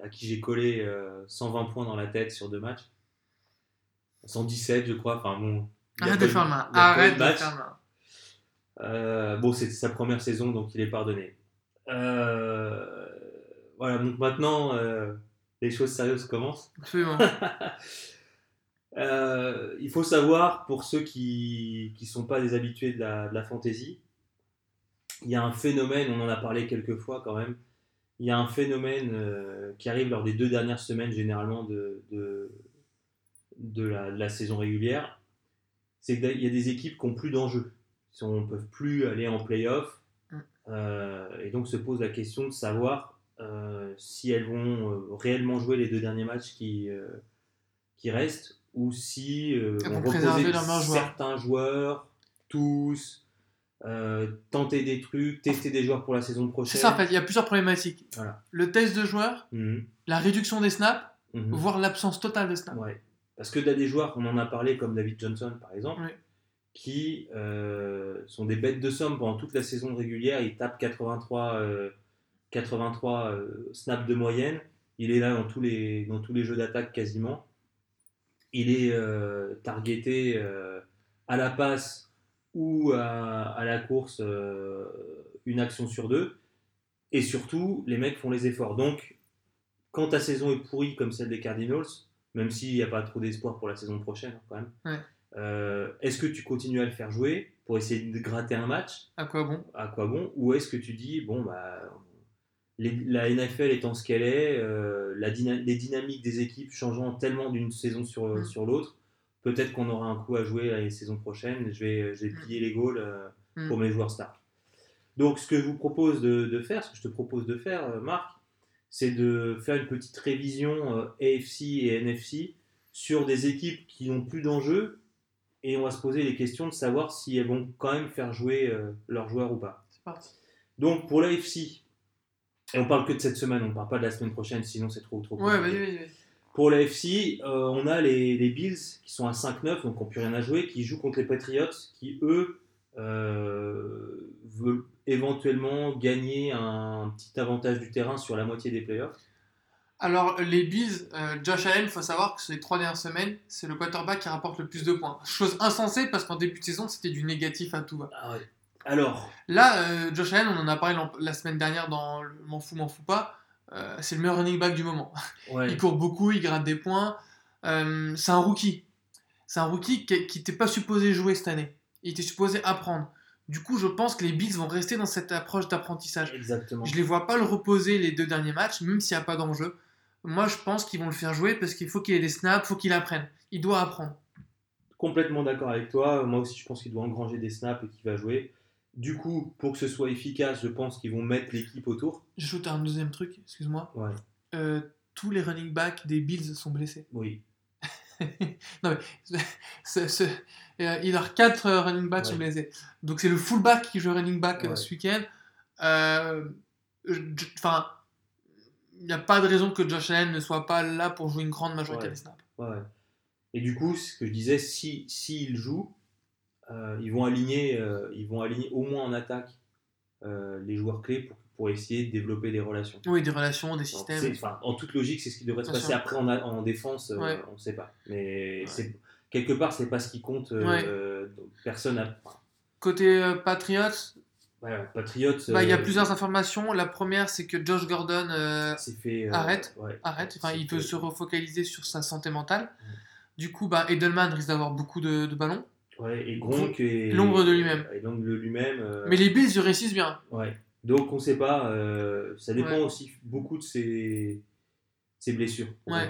Speaker 2: à qui j'ai collé euh, 120 points dans la tête sur deux matchs. 117, je crois. Enfin bon.
Speaker 1: Arrête de faire
Speaker 2: eu
Speaker 1: Arrête
Speaker 2: de
Speaker 1: de
Speaker 2: match.
Speaker 1: faire.
Speaker 2: Euh, bon, c'était sa première saison, donc il est pardonné. Euh, voilà, donc maintenant, euh, les choses sérieuses commencent. *laughs*
Speaker 1: Absolument.
Speaker 2: Euh, il faut savoir, pour ceux qui ne sont pas des habitués de la, de la fantasy, il y a un phénomène, on en a parlé quelques fois quand même, il y a un phénomène euh, qui arrive lors des deux dernières semaines généralement de, de, de la, de la saison régulière, c'est qu'il y a des équipes qui n'ont plus d'enjeu, qui ne peuvent plus aller en playoff,
Speaker 1: Mm.
Speaker 2: euh, et donc se pose la question de savoir euh, si elles vont euh, réellement jouer les deux derniers matchs qui, qui restent, ou si on reposer certains joueurs, tous, euh, tenter des trucs, tester des joueurs pour la saison prochaine.
Speaker 1: C'est ça, en fait, il y a plusieurs problématiques.
Speaker 2: Voilà.
Speaker 1: Le test de joueurs,
Speaker 2: Mhm,
Speaker 1: la réduction des snaps,
Speaker 2: mhm.
Speaker 1: voire l'absence totale de snaps.
Speaker 2: Ouais. Parce que tu as des joueurs, on en a parlé, comme David Johnson par exemple, qui euh, sont des bêtes de somme pendant toute la saison régulière. Il tape 83, euh, 83 euh, snaps de moyenne. Il est là dans tous les, dans tous les jeux d'attaque quasiment. Il est euh, targeté euh, à la passe ou à, à la course une action sur deux. Et surtout, les mecs font les efforts. Donc, quand ta saison est pourrie comme celle des Cardinals, même s'il n'y a pas trop d'espoir pour la saison prochaine hein, quand même,
Speaker 1: Ouais.
Speaker 2: euh, est-ce que tu continues à le faire jouer pour essayer de gratter un match?
Speaker 1: À quoi bon?
Speaker 2: À quoi bon? Ou est-ce que tu dis, bon, bah, les- la NFL étant ce qu'elle est, euh, la dyna- les dynamiques des équipes changeant tellement d'une saison sur,
Speaker 1: Mm.
Speaker 2: sur l'autre, peut-être qu'on aura un coup à jouer la saison prochaine. Je vais, je vais
Speaker 1: Mm.
Speaker 2: plier les goals euh,
Speaker 1: Mm.
Speaker 2: pour mes joueurs stars. Donc, ce que je vous propose de, de faire, ce que je te propose de faire, Marc, c'est de faire une petite révision euh, AFC et NFC sur des équipes qui n'ont plus d'enjeu et on va se poser les questions de savoir si elles vont quand même faire jouer euh, leurs joueurs ou pas.
Speaker 1: C'est parti.
Speaker 2: Donc pour l'AFC, et on parle que de cette semaine, on ne parle pas de la semaine prochaine, sinon c'est trop trop.
Speaker 1: Ouais.
Speaker 2: Pour l'AFC, euh, on a les, les Bills qui sont à 5-9, donc qui n'ont plus rien à jouer, qui jouent contre les Patriots, qui eux euh, veulent éventuellement gagner un petit avantage du terrain sur la moitié des playoffs.
Speaker 1: Alors, les Bills, euh, Josh Allen, il faut savoir que les trois dernières semaines, c'est le quarterback qui rapporte le plus de points. Chose insensée parce qu'en début de saison, c'était du négatif à tout va.
Speaker 2: Alors,
Speaker 1: Là, euh, Josh Allen, on en a parlé la semaine dernière dans M'en fous, m'en fous pas. euh, c'est le meilleur running back du moment. *laughs*
Speaker 2: ouais,
Speaker 1: Il court beaucoup, il gratte des points. C'est un rookie. C'est un rookie qui n'était pas supposé jouer cette année. Il était supposé apprendre. Du coup, je pense que les Bills vont rester dans cette approche d'apprentissage.
Speaker 2: exactement.
Speaker 1: Je les vois pas le reposer les deux derniers matchs, même s'il n'y a pas d'enjeu. Moi, je pense qu'ils vont le faire jouer parce qu'il faut qu'il ait des snaps, il faut qu'il apprenne. Il doit apprendre.
Speaker 2: Complètement d'accord avec toi. Moi aussi, je pense qu'il doit engranger des snaps et qu'il va jouer. Du coup, pour que ce soit efficace, je pense qu'ils vont mettre l'équipe autour.
Speaker 1: J'ajoute un deuxième truc, excuse-moi.
Speaker 2: Ouais,
Speaker 1: Euh, tous les running backs des Bills sont blessés.
Speaker 2: oui. *laughs*
Speaker 1: non, mais *laughs* euh, il a quatre euh, running backs
Speaker 2: Ouais.
Speaker 1: sont blessés. Donc c'est le fullback qui joue running back euh,
Speaker 2: Ouais.
Speaker 1: ce week-end. Enfin, il n'y a pas de raison que Josh Allen ne soit pas là pour jouer une grande majorité
Speaker 2: Ouais.
Speaker 1: des snaps.
Speaker 2: Et du coup, ce que je disais, si s'ils jouent, euh, ils vont aligner, euh, ils vont aligner au moins en attaque euh, les joueurs clés pour, pour essayer de développer des relations.
Speaker 1: Oui, des relations, des systèmes.
Speaker 2: enfin, en toute logique, c'est ce qui devrait se passer. Après, en, a- en défense, euh, on ne sait pas. Mais
Speaker 1: Ouais.
Speaker 2: quelque part, c'est pas ce qui compte. euh, personne a.
Speaker 1: Côté euh, Patriots, bah, il y a
Speaker 2: euh,
Speaker 1: plusieurs informations. La première, c'est que Josh Gordon
Speaker 2: fait.
Speaker 1: Arrête. arrête. Enfin, il
Speaker 2: fait-
Speaker 1: se refocaliser sur sa santé mentale. Du coup, bah, Edelman risque d'avoir beaucoup de, de ballons.
Speaker 2: Ouais, et Gronk et.
Speaker 1: L'ombre de lui-même.
Speaker 2: Et l'ombre de lui-même. euh,
Speaker 1: Mais les Bills, ils réussissent bien.
Speaker 2: Ouais. Donc on ne sait pas, euh, ça dépend
Speaker 1: Ouais.
Speaker 2: aussi beaucoup de ses, ses blessures.
Speaker 1: Ouais.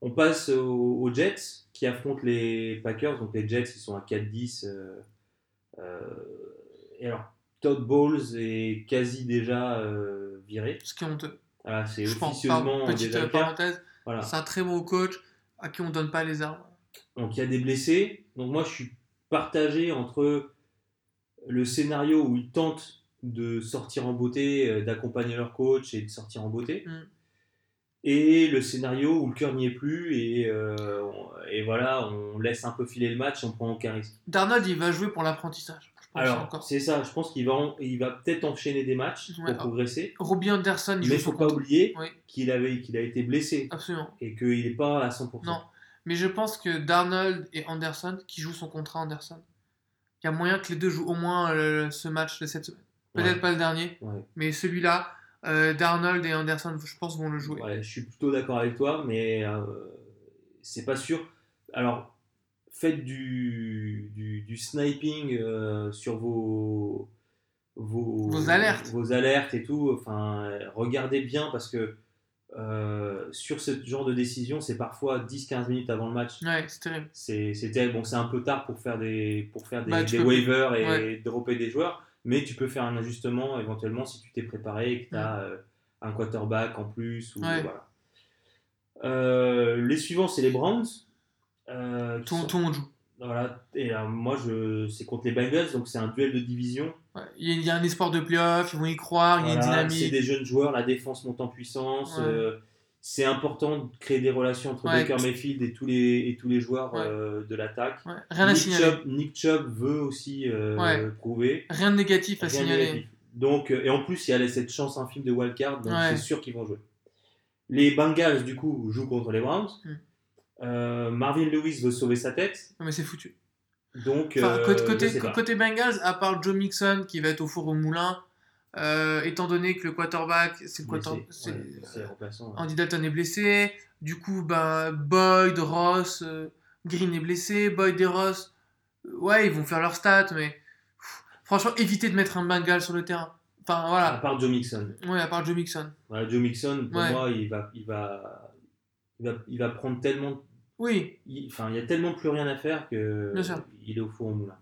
Speaker 2: On passe aux, aux Jets qui affrontent les Packers. Donc les Jets, ils sont à 4-10. euh, euh, et alors, Todd Bowles est quasi déjà viré.
Speaker 1: Ce qui est honteux.
Speaker 2: Voilà, c'est
Speaker 1: pense
Speaker 2: officieusement
Speaker 1: Petite
Speaker 2: déjà le cas.
Speaker 1: parenthèse.
Speaker 2: Voilà.
Speaker 1: C'est un très bon coach à qui on donne pas les armes.
Speaker 2: Donc il y a des blessés. Donc moi je suis partagé entre le scénario où ils tentent de sortir en beauté, euh, d'accompagner leur coach et de sortir en beauté,
Speaker 1: Mm.
Speaker 2: et le scénario où le cœur n'y est plus et, euh, et voilà, on laisse un peu filer le match on prend aucun risque.
Speaker 1: Darnold, il va jouer pour l'apprentissage.
Speaker 2: Alors c'est ça, je pense qu'il va, il va peut-être enchaîner des matchs
Speaker 1: Ouais.
Speaker 2: pour progresser,
Speaker 1: Robbie Anderson, il
Speaker 2: mais il
Speaker 1: joue
Speaker 2: faut pas oublier
Speaker 1: Oui,
Speaker 2: qu'il qu'il a été blessé
Speaker 1: absolument.
Speaker 2: et qu'il n'est pas à 100%.
Speaker 1: Non. Mais je pense que Darnold et Anderson, qui jouent son contrat Anderson, il y a moyen que les deux jouent au moins euh, ce match de cette semaine. Peut-être
Speaker 2: Ouais.
Speaker 1: pas le dernier,
Speaker 2: Ouais.
Speaker 1: mais celui-là, euh, Darnold et Anderson, je pense, vont le jouer.
Speaker 2: Ouais, je suis plutôt d'accord avec toi, mais euh, c'est pas sûr. Alors, faites du, du, du sniping euh, sur vos, vos,
Speaker 1: Vos alertes.
Speaker 2: vos alertes et tout. Enfin, regardez bien parce que euh, sur ce genre de décision, c'est parfois 10-15 minutes avant le match.
Speaker 1: Ouais, c'est terrible.
Speaker 2: C'est c'est terrible. Bon, c'est un peu tard pour faire des, pour faire des,
Speaker 1: Bah,
Speaker 2: des waivers et
Speaker 1: ouais.
Speaker 2: dropper des joueurs, mais tu peux faire un ajustement éventuellement si tu t'es préparé et que tu as un quarterback en plus. Ou,
Speaker 1: Ouais.
Speaker 2: voilà. Euh, les suivants, c'est les Browns. euh,
Speaker 1: Tout,
Speaker 2: sont-
Speaker 1: monde joue.
Speaker 2: voilà. Et alors, moi, je, c'est contre les Bengals, donc c'est un duel de division.
Speaker 1: Ouais. Il y a- un espoir de playoff, ils vont y croire, il y a une
Speaker 2: Voilà, c'est
Speaker 1: dynamique.
Speaker 2: des jeunes joueurs, la défense monte en puissance. Euh, c'est important de créer des relations entre
Speaker 1: Ouais.
Speaker 2: Baker Mayfield et tous les, et tous les joueurs
Speaker 1: Ouais.
Speaker 2: euh, de l'attaque.
Speaker 1: Ouais, Rien à
Speaker 2: Nick
Speaker 1: signaler.
Speaker 2: Chubb, Nick Chubb veut aussi euh, prouver.
Speaker 1: Rien de négatif à
Speaker 2: Rien
Speaker 1: signaler.
Speaker 2: négatif. Donc, euh, et en plus, il y a cette chance infime de wildcard, donc c'est sûr qu'ils vont jouer. Les Bengals, du coup, jouent contre les Browns.
Speaker 1: Hmm.
Speaker 2: Euh, Marvin Lewis veut sauver sa tête.
Speaker 1: Non, mais c'est foutu.
Speaker 2: Donc,
Speaker 1: Enfin, côté, côté, côté Bengals, à part Joe Mixon qui va être au four au moulin, euh, étant donné que le quarterback, c'est le quarterback. Andy Dalton est blessé. Du coup, ben, Boyd, Ross, euh, Green est blessé. Boyd et Ross, euh, ouais, ils vont faire leur stats, mais pff, franchement, évitez de mettre un Bengal sur le terrain. Enfin,
Speaker 2: À
Speaker 1: voilà.
Speaker 2: part Joe Mixon.
Speaker 1: Ouais, à part Joe Mixon.
Speaker 2: Voilà, Joe Mixon, pour
Speaker 1: Ouais.
Speaker 2: moi, il va, il, va, il, va, il va prendre tellement.
Speaker 1: Oui,
Speaker 2: il- Enfin, il y a tellement plus rien à faire que
Speaker 1: Bien sûr.
Speaker 2: il est au four au moulin.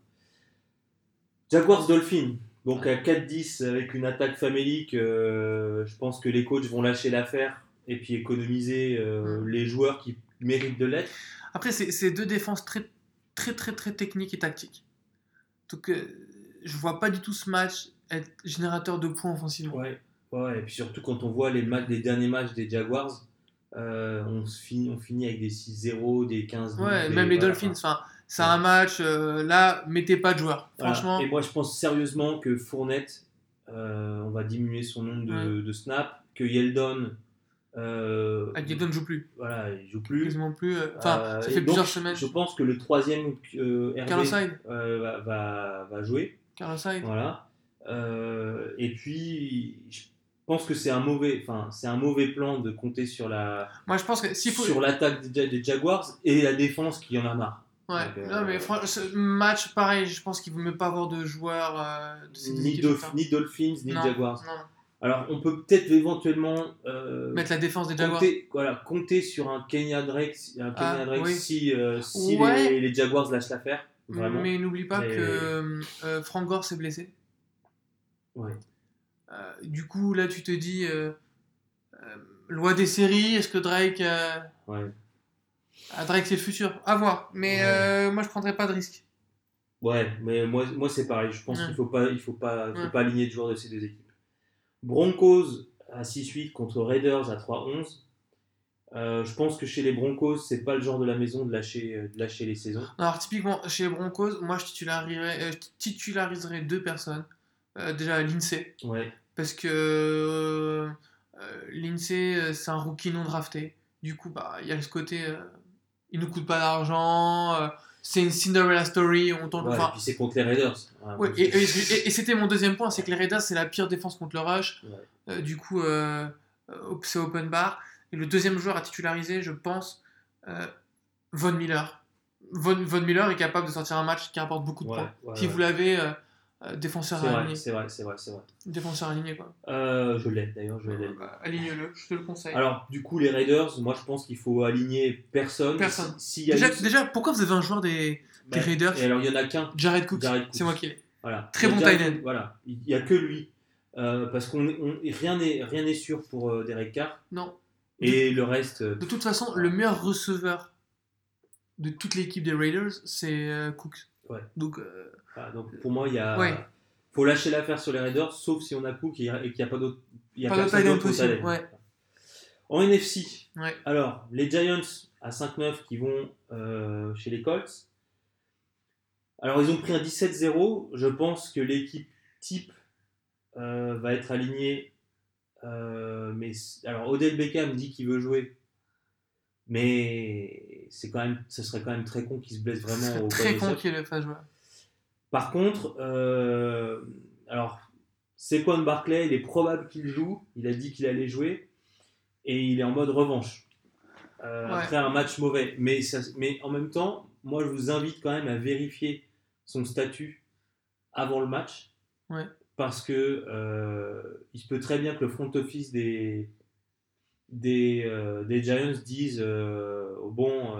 Speaker 2: Jaguars Dolphins. Donc à 4-10 avec une attaque famélique, euh, je pense que les coachs vont lâcher l'affaire et puis économiser euh,
Speaker 1: Mm.
Speaker 2: les joueurs qui méritent de l'être.
Speaker 1: Après, c'est deux défenses très, très, très, très techniques et tactiques. Donc, euh, je vois pas du tout ce match être générateur de points offensivement.
Speaker 2: Ouais, ouais, et puis surtout quand on voit les, matchs, les derniers matchs des Jaguars, euh, on, finit, on finit avec des 6-0, des 15
Speaker 1: Ouais,
Speaker 2: des-
Speaker 1: même les
Speaker 2: voilà,
Speaker 1: Dolphins,
Speaker 2: enfin,
Speaker 1: enfin, c'est
Speaker 2: Ouais.
Speaker 1: un match, euh, là, mettez pas de joueurs.
Speaker 2: voilà.
Speaker 1: Franchement,
Speaker 2: Et moi je pense sérieusement que Fournette, euh, on va diminuer son nombre de, de snaps, que Yeldon, euh,
Speaker 1: Aguedon ne joue plus.
Speaker 2: voilà, il joue plus.
Speaker 1: Quasiment plus. euh, Enfin, ça fait
Speaker 2: donc,
Speaker 1: plusieurs semaines.
Speaker 2: Je pense que le troisième euh, va, va, va jouer.
Speaker 1: Carlos Hyde.
Speaker 2: Voilà. Et puis, je pense que c'est un mauvais, enfin, c'est un mauvais plan de compter sur la,
Speaker 1: Moi, je pense que s'il faut.
Speaker 2: sur l'attaque des Jaguars et la défense qui en a marre.
Speaker 1: Ouais,
Speaker 2: Donc, euh,
Speaker 1: non, mais fran- ce match, pareil, je pense qu'il ne vaut mieux pas avoir de joueurs euh, de ces
Speaker 2: Ni,
Speaker 1: équipes,
Speaker 2: Dolph-
Speaker 1: enfin.
Speaker 2: ni Dolphins ni
Speaker 1: Non,
Speaker 2: Jaguars.
Speaker 1: non.
Speaker 2: Alors, on peut peut-être éventuellement euh,
Speaker 1: Mettre la défense des Jaguars.
Speaker 2: compter, voilà, compter sur un Kenya Drake, un Kenya
Speaker 1: Ah,
Speaker 2: Drake
Speaker 1: oui.
Speaker 2: si, euh, si
Speaker 1: Ouais.
Speaker 2: les, les Jaguars lâchent l'affaire.
Speaker 1: Mais n'oublie pas que euh, Frank Gore s'est blessé.
Speaker 2: Ouais.
Speaker 1: Euh, du coup, là, tu te dis, euh, euh, loi des séries, est-ce que Drake... euh,
Speaker 2: Ouais.
Speaker 1: Ah, Drake, c'est le futur. À voir. Mais
Speaker 2: Ouais.
Speaker 1: euh, moi, je prendrais pas de risque.
Speaker 2: Ouais, mais moi, moi c'est pareil. Je pense
Speaker 1: Ouais.
Speaker 2: qu'il ne faut pas, il faut pas, faut
Speaker 1: Ouais.
Speaker 2: pas aligner de joueurs de ces deux équipes. Broncos à 6-8 contre Raiders à 3-11. Euh, je pense que chez les Broncos, c'est pas le genre de la maison de lâcher, euh, de lâcher les saisons.
Speaker 1: Alors, typiquement, chez les Broncos, moi, je titulariserais, je titulariserais deux personnes. Euh, déjà, Lindsay.
Speaker 2: Ouais,
Speaker 1: Parce que euh, c'est un rookie non drafté. Du coup, bah, il y a ce côté, il nous coûte pas d'argent. euh, c'est une Cinderella story. On tente,
Speaker 2: Ouais,
Speaker 1: enfin,
Speaker 2: et puis c'est contre les Raiders. Ouais, donc
Speaker 1: et,
Speaker 2: c'est-
Speaker 1: et- et- et c'était mon deuxième point, c'est que les Raiders, c'est la pire défense contre le rush.
Speaker 2: Ouais.
Speaker 1: Euh, du coup, euh, c'est open bar. Et le deuxième joueur à titulariser, je pense, euh, Von Miller. Von, Von Miller est capable de sortir un match qui rapporte beaucoup de points. si vous l'avez, euh, défenseur
Speaker 2: C'est
Speaker 1: aligné.
Speaker 2: c'est vrai, c'est vrai, c'est vrai.
Speaker 1: Défenseur aligné, quoi.
Speaker 2: Euh, je l'ai d'ailleurs, je l'ai.
Speaker 1: Bah, Aligne-le, je te le conseille.
Speaker 2: Alors, du coup, les Raiders, moi je pense qu'il faut aligner personne.
Speaker 1: Personne.
Speaker 2: Si- S'il y a
Speaker 1: déjà, déjà, pourquoi vous avez un joueur des,
Speaker 2: bah,
Speaker 1: des Raiders
Speaker 2: Et alors, il y en a qu'un.
Speaker 1: Jared Cook
Speaker 2: Jared Cook.
Speaker 1: C'est moi qui l'ai.
Speaker 2: Voilà.
Speaker 1: Très bon tight end.
Speaker 2: Voilà, il n'y a que lui. Euh, parce qu'on on- rien n'est rien n'est sûr pour euh, Derek Carr.
Speaker 1: Non.
Speaker 2: Et le reste. euh,
Speaker 1: De toute façon, le meilleur receveur de toute l'équipe des Raiders, c'est euh, Cook.
Speaker 2: Ouais.
Speaker 1: Donc,
Speaker 2: donc pour moi, il y a.
Speaker 1: Ouais.
Speaker 2: faut lâcher l'affaire sur les Raiders, sauf si on a Cook et qu'il n'y a pas d'autre.
Speaker 1: Pas d'autre possible, ouais.
Speaker 2: En NFC,
Speaker 1: ouais.
Speaker 2: alors les Giants à 5-9 qui vont euh, chez les Colts. Alors ils ont pris un 17-0. Je pense que l'équipe type euh, va être alignée. euh, mais alors Odell Beckham dit qu'il veut jouer. Mais c'est quand même, ce serait quand même très con qu'il se blesse vraiment au
Speaker 1: Très con qu'il le fasse jouer.
Speaker 2: Par contre, euh, alors, Saquon Barclay, il est probable qu'il joue. Il a dit qu'il allait jouer. Et il est en mode revanche. Euh,
Speaker 1: Ouais.
Speaker 2: Après un match mauvais. Mais, ça- mais en même temps, moi, je vous invite quand même à vérifier son statut avant le match.
Speaker 1: Ouais.
Speaker 2: Parce que euh, il se peut très bien que le front office des, des, euh, des Giants dise euh, bon,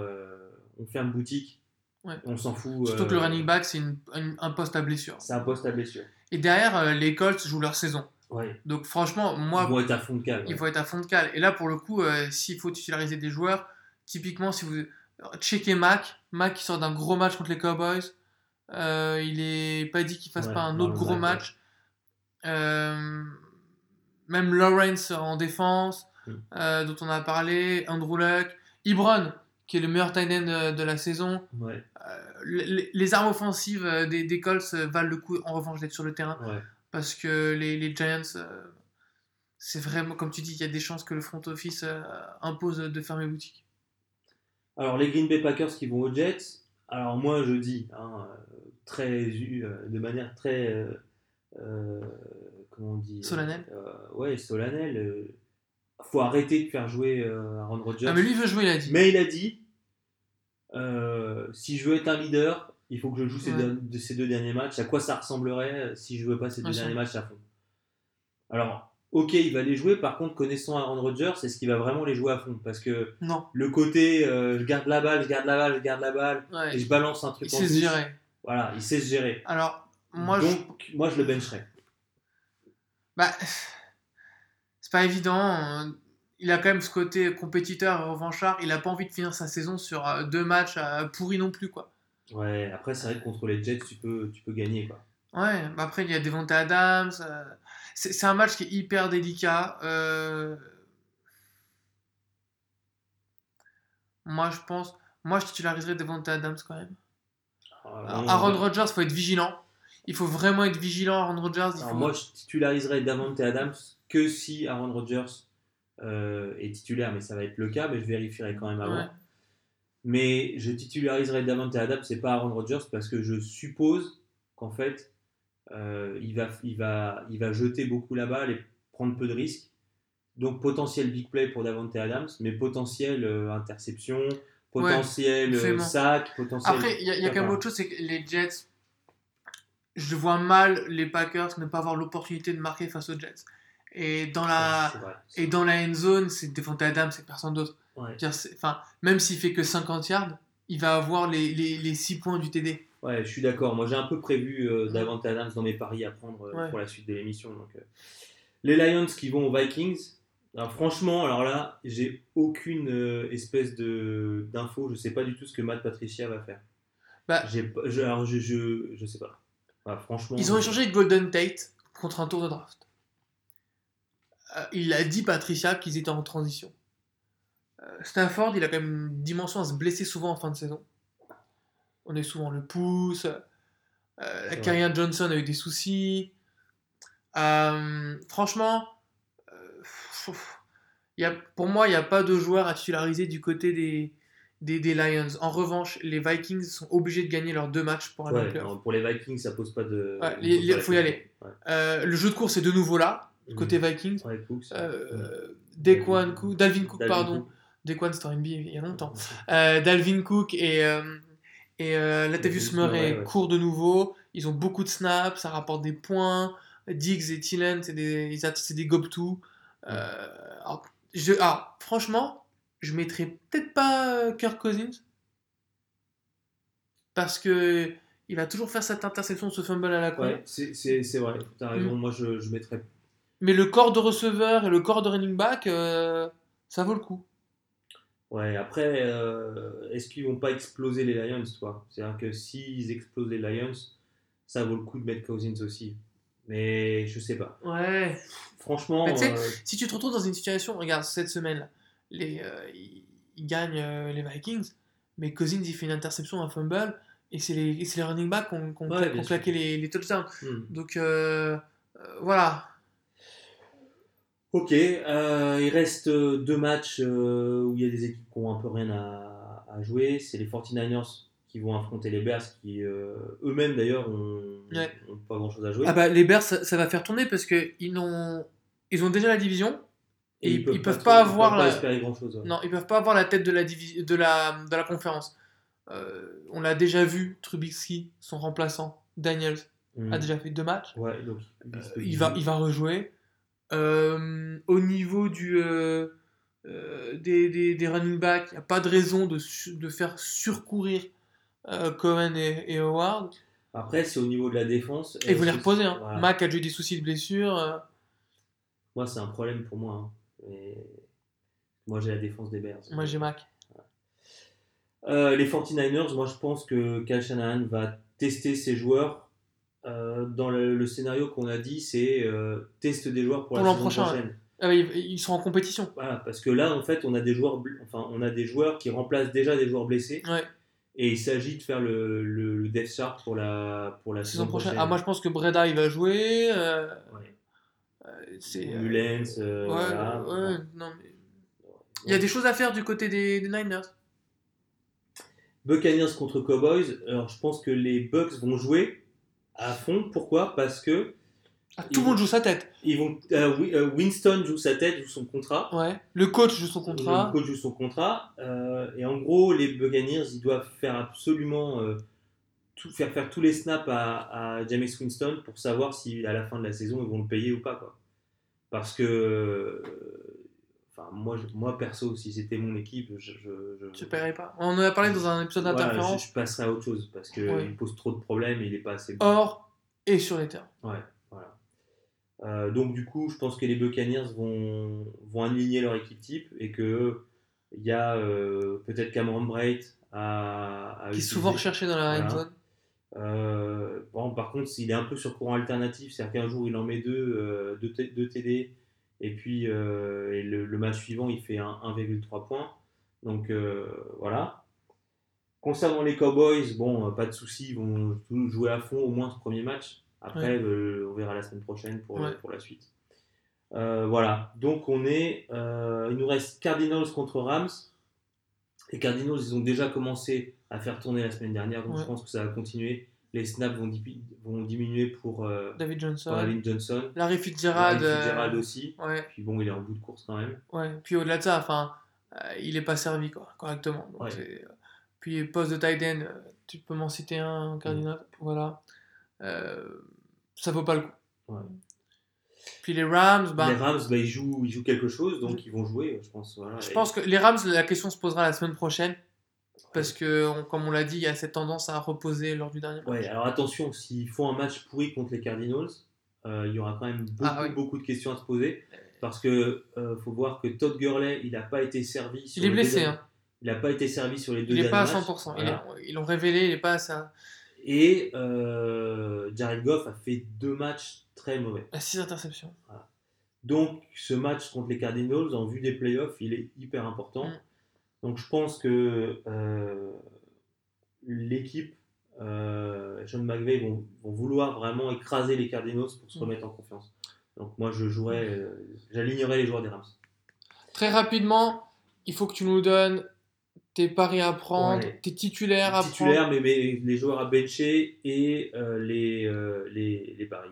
Speaker 2: on ferme boutique.
Speaker 1: Ouais.
Speaker 2: On s'en fout.
Speaker 1: Surtout que le
Speaker 2: euh,
Speaker 1: running back, c'est une- un, un poste à blessure.
Speaker 2: c'est un poste à blessure.
Speaker 1: Et derrière, euh, les Colts jouent leur saison.
Speaker 2: Ouais.
Speaker 1: Donc franchement, moi,
Speaker 2: Ils vont être à fond de cale.
Speaker 1: il
Speaker 2: ouais.
Speaker 1: faut être à fond de cale. Et là, pour le coup, euh, s'il faut titulariser des joueurs, typiquement, si vous checkez Mac, Mac qui sort d'un gros match contre les Cowboys, il est pas dit qu'il fasse
Speaker 2: Ouais,
Speaker 1: pas un autre gros match. Même Lawrence en défense,
Speaker 2: Mm.
Speaker 1: euh, dont on a parlé, Andrew Luck, Ibron, qui est le meilleur tight end euh, de la saison.
Speaker 2: Ouais,
Speaker 1: Euh, les, les armes offensives euh, des, des Colts valent le coup en revanche d'être sur le terrain
Speaker 2: ouais.
Speaker 1: parce que les, les Giants, c'est vraiment, comme tu dis, il y a des chances que le front office impose de fermer boutique.
Speaker 2: Alors, les Green Bay Packers qui vont aux Jets. Alors, moi, je dis, hein, très, de manière très. euh, comment on dit
Speaker 1: Solennelle
Speaker 2: euh, Ouais, solennelle. euh, faut arrêter de faire jouer euh, Aaron Rodgers.
Speaker 1: Ah, mais lui veut jouer, il a dit.
Speaker 2: Mais il a dit euh, si je veux être un leader, il faut que je joue ces,
Speaker 1: Ouais.
Speaker 2: deux, de ces deux derniers matchs. À quoi ça ressemblerait si je jouais pas ces deux derniers matchs à fond? Alors, ok, il va les jouer. Par contre, connaissant Aaron Rodgers, c'est ce qu'il va vraiment les jouer à fond? Parce que
Speaker 1: Non.
Speaker 2: le côté euh, je garde la balle, je garde la balle, je garde la balle, et je balance un truc
Speaker 1: Il
Speaker 2: en
Speaker 1: sait se gérer.
Speaker 2: Voilà, il sait se gérer.
Speaker 1: Alors, moi, je...
Speaker 2: Donc, moi, je le bencherai.
Speaker 1: bah, c'est pas évident. Il a quand même ce côté compétiteur et revanchard. Il a pas envie de finir sa saison sur euh, deux matchs euh, pourris non plus, quoi.
Speaker 2: Ouais, après, c'est vrai que contre les Jets, tu peux, tu peux gagner. Quoi.
Speaker 1: Ouais, bah après il y a Devonta Adams. euh, C'est un match qui est hyper délicat. euh, Moi je pense, moi je titulariserais Devonta Adams quand même.
Speaker 2: On-
Speaker 1: Aaron Rodgers, faut être vigilant. Il faut vraiment être vigilant, Aaron Rodgers. Il faut...
Speaker 2: moi, je titulariserai Davante Adams que si Aaron Rodgers euh, est titulaire, mais ça va être le cas, mais je vérifierai quand même avant.
Speaker 1: Ouais.
Speaker 2: Mais je titulariserai Davante Adams et pas Aaron Rodgers parce que je suppose qu'en fait, euh, il, va, il, va, il va jeter beaucoup la balle et prendre peu de risques. Donc potentiel big play pour Davante Adams, mais potentiel euh, interception, potentiel
Speaker 1: absolument.
Speaker 2: sac, potentiel.
Speaker 1: Après, il y y a quand même autre chose, c'est que les Jets, je vois mal les Packers ne pas avoir l'opportunité de marquer face aux Jets. Et dans la,
Speaker 2: vrai.
Speaker 1: et dans la end zone, c'est Devonta Adams, c'est personne d'autre.
Speaker 2: Ouais.
Speaker 1: Enfin, même s'il fait que 50 yards, il va avoir les, les, les 6 points du TD.
Speaker 2: Ouais, je suis d'accord. Moi, j'ai un peu prévu euh, Davante Adams dans mes paris à prendre euh,
Speaker 1: Ouais.
Speaker 2: pour la suite de l'émission. Donc, euh. Les Lions qui vont aux Vikings. Alors, franchement, alors là, j'ai aucune euh, espèce de d'info. Je sais pas du tout ce que Matt Patricia va faire.
Speaker 1: Bah-
Speaker 2: je, alors, je, je, je sais pas. Enfin, franchement.
Speaker 1: Ils ont échangé Golden Tate contre un tour de draft. Euh, il a dit Patricia qu'ils étaient en transition. Euh, Stafford, il a quand même une dimension à se blesser souvent en fin de saison. On est souvent le pouce. Euh, Johnson a eu des soucis. Euh, franchement, euh, pff, il y a, pour moi, il n'y a pas de joueur à titulariser du côté des, des, des Lions. En revanche, les Vikings sont obligés de gagner leurs deux matchs pour aller
Speaker 2: Ouais, pour les Vikings, ça pose pas de.
Speaker 1: Ouais,
Speaker 2: la
Speaker 1: faut y aller.
Speaker 2: Ouais.
Speaker 1: Euh, le jeu de course est de nouveau là, côté
Speaker 2: Mhm.
Speaker 1: Vikings.
Speaker 2: Ouais, Cooks.
Speaker 1: Euh, Dequan Cook, Dalvin Cook,
Speaker 2: Dalvin
Speaker 1: pardon.
Speaker 2: Cook.
Speaker 1: Dequan, c'était il y a longtemps. Euh, Dalvin Cook et, euh, et Latavius Murray
Speaker 2: ouais.
Speaker 1: courent de nouveau. Ils ont beaucoup de snaps, ça rapporte des points. Diggs et Thielen, c'est des, c'est des gob-to. Euh, alors, franchement, je mettrais peut-être pas Kirk Cousins. Parce que il va toujours faire cette interception, ce fumble à la con.
Speaker 2: Ouais, c'est vrai. T'as raison.
Speaker 1: Mm.
Speaker 2: Moi, je, je mettrais
Speaker 1: Mais le corps de receveur et le corps de running back, euh, ça vaut le coup.
Speaker 2: Ouais, après, euh, est-ce qu'ils vont pas exploser les Lions, toi? C'est-à-dire que s'ils explosent les Lions, ça vaut le coup de mettre Cousins aussi. Mais je sais pas.
Speaker 1: Ouais.
Speaker 2: Franchement,
Speaker 1: sais,
Speaker 2: euh,
Speaker 1: Si tu te retrouves dans une situation, regarde, cette semaine, les, euh, ils, ils gagnent les Vikings, mais Cousins il fait une interception, un fumble, et c'est les, running backs qui ont,
Speaker 2: Ouais,
Speaker 1: cla-
Speaker 2: sûr.
Speaker 1: claqué les, les touchdowns.
Speaker 2: hmm.
Speaker 1: Donc voilà.
Speaker 2: Ok, euh, il reste euh, deux matchs euh, où il y a des équipes qui ont un peu rien à, à jouer. C'est les 49ers qui vont affronter les Bears qui euh, eux-mêmes d'ailleurs ont,
Speaker 1: Ouais.
Speaker 2: ont pas grand chose à jouer.
Speaker 1: Ah bah les Bears ça, ça va faire tourner parce que ils ont ils ont déjà la division et ils, ils peuvent pas
Speaker 2: trop-
Speaker 1: avoir
Speaker 2: peuvent pas
Speaker 1: la
Speaker 2: espérer grand chose.
Speaker 1: non ils peuvent pas avoir la tête de la divi- de la de la conférence. Euh, on l'a déjà vu Trubisky son remplaçant Daniels a déjà fait deux matchs.
Speaker 2: Ouais, donc
Speaker 1: Euh, il va il va rejouer. Euh, au niveau du euh, euh, des, des, des running backs, il n'y a pas de raison de, de faire surcourir Cohen et, et Howard.
Speaker 2: Après, c'est au niveau de la défense.
Speaker 1: Et vous les reposez. Hein.
Speaker 2: voilà.
Speaker 1: Mac a déjà eu des soucis de blessure.
Speaker 2: Moi, c'est un problème pour moi. hein. Moi, j'ai la défense des Bears.
Speaker 1: moi j'ai Mac.
Speaker 2: Euh, les 49ers, moi, je pense que Kyle Shanahan va tester ses joueurs. Euh, dans le, le scénario qu'on a dit, c'est euh, teste des joueurs pour,
Speaker 1: Pour
Speaker 2: la saison
Speaker 1: prochain,
Speaker 2: prochaine.
Speaker 1: Ah oui, ils sont en compétition.
Speaker 2: Voilà, parce que là, en fait, on a des joueurs, enfin, on a des joueurs qui remplacent déjà des joueurs blessés,
Speaker 1: Ouais,
Speaker 2: et il s'agit de faire le, le, le Death Chart pour la pour la
Speaker 1: saison
Speaker 2: saison
Speaker 1: prochaine.
Speaker 2: prochaine.
Speaker 1: Ah, moi je pense que Breda il va jouer. euh,
Speaker 2: Ouais.
Speaker 1: euh, c'est.
Speaker 2: voilà.
Speaker 1: non, mais... Il y a des choses à faire du côté des, des Niners.
Speaker 2: Buccaneers contre Cowboys. Alors, je pense que les Bucks vont jouer à fond. Pourquoi? Parce que
Speaker 1: Ah, tout le monde joue sa tête.
Speaker 2: ils vont. euh, euh, Winston joue sa tête, joue son contrat.
Speaker 1: Ouais. Le coach joue son
Speaker 2: Le
Speaker 1: contrat.
Speaker 2: coach joue son contrat. euh, et en gros, les Buccaneers, ils doivent faire absolument euh, tout, faire faire tous les snaps à, à James Winston pour savoir si à la fin de la saison ils vont le payer ou pas. Quoi. Parce que, enfin, moi, je- moi perso, si c'était mon équipe, je, je, je-
Speaker 1: Je paierai pas. On en a parlé dans un épisode d'interférence.
Speaker 2: je, je passerai à autre chose parce qu'il
Speaker 1: Ouais.
Speaker 2: pose trop de problèmes et il n'est pas assez bon.
Speaker 1: Hors et sur les terrains.
Speaker 2: Ouais, voilà. Euh, donc du coup, je pense que les Buccaneers vont, vont aligner leur équipe type et que il y a euh, peut-être Cameron Braid à, à
Speaker 1: Qui est souvent recherché dans la
Speaker 2: Voilà.
Speaker 1: zone.
Speaker 2: Euh, bon, par contre, s'il est un peu sur courant alternatif, c'est-à-dire qu'un jour il en met deux, deux, deux TD et puis euh, et le, le match suivant il fait un 1,3 points. Donc euh, voilà. Concernant les Cowboys, bon, euh, pas de soucis, ils vont jouer à fond au moins ce premier match. Après, euh, on verra la semaine prochaine pour,
Speaker 1: Ouais.
Speaker 2: pour la suite. Euh, voilà, donc on est. euh, il nous reste Cardinals contre Rams. Les Cardinals, ils ont déjà commencé à faire tourner la semaine dernière, donc
Speaker 1: Ouais.
Speaker 2: je pense que ça va continuer. Les snaps vont, diminuer pour, euh,
Speaker 1: David Johnson.
Speaker 2: pour Alvin Johnson.
Speaker 1: Larry Fitzgerald.
Speaker 2: Larry Fitzgerald
Speaker 1: euh,
Speaker 2: aussi.
Speaker 1: Ouais,
Speaker 2: Puis bon, il est en bout de course quand même.
Speaker 1: ouais. Puis au-delà de ça, enfin, euh, il est pas servi quoi, correctement. Donc
Speaker 2: Ouais.
Speaker 1: Puis poste de tight end, tu peux m'en citer un, Cardinal. Voilà. Euh, ça vaut pas le coup.
Speaker 2: Ouais.
Speaker 1: Puis les Rams, bah,
Speaker 2: Les Rams, bah, ils, jouent, ils jouent quelque chose, donc ils vont jouer, je pense. Voilà.
Speaker 1: je
Speaker 2: Et-
Speaker 1: pense que les Rams, la question se posera la semaine prochaine. Parce que, on- comme on l'a dit, il y a cette tendance à reposer lors du dernier match.
Speaker 2: Ouais, alors attention, s'ils font un match pourri contre les Cardinals, euh, il y aura quand même beaucoup,
Speaker 1: Ah oui.
Speaker 2: beaucoup de questions à se poser. Parce que euh, faut voir que Todd Gurley, il n'a pas été servi. Sur
Speaker 1: Il est
Speaker 2: les
Speaker 1: blessé,
Speaker 2: deux-
Speaker 1: hein.
Speaker 2: Il n'a pas été servi sur les deux
Speaker 1: Il n'est pas à
Speaker 2: derniers
Speaker 1: 100%.
Speaker 2: matchs.
Speaker 1: Il
Speaker 2: Voilà.
Speaker 1: est- ils l'ont révélé, il n'est pas à ça.
Speaker 2: Et euh, Jared Goff a fait deux matchs très mauvais.
Speaker 1: À 6 interceptions.
Speaker 2: Donc ce match contre les Cardinals, en vue des playoffs, il est hyper important.
Speaker 1: Mm.
Speaker 2: Donc je pense que euh, l'équipe, euh, Sean McVay vont, vont vouloir vraiment écraser les Cardinals pour se
Speaker 1: Mm.
Speaker 2: remettre en confiance. Donc moi je jouerais, euh, j'alignerais les joueurs des Rams.
Speaker 1: Très rapidement, il faut que tu nous donnes tes paris à prendre,
Speaker 2: Ouais.
Speaker 1: tes titulaires à
Speaker 2: Titulaires, mais, mais les joueurs à bencher et euh, les, euh, les, les paris.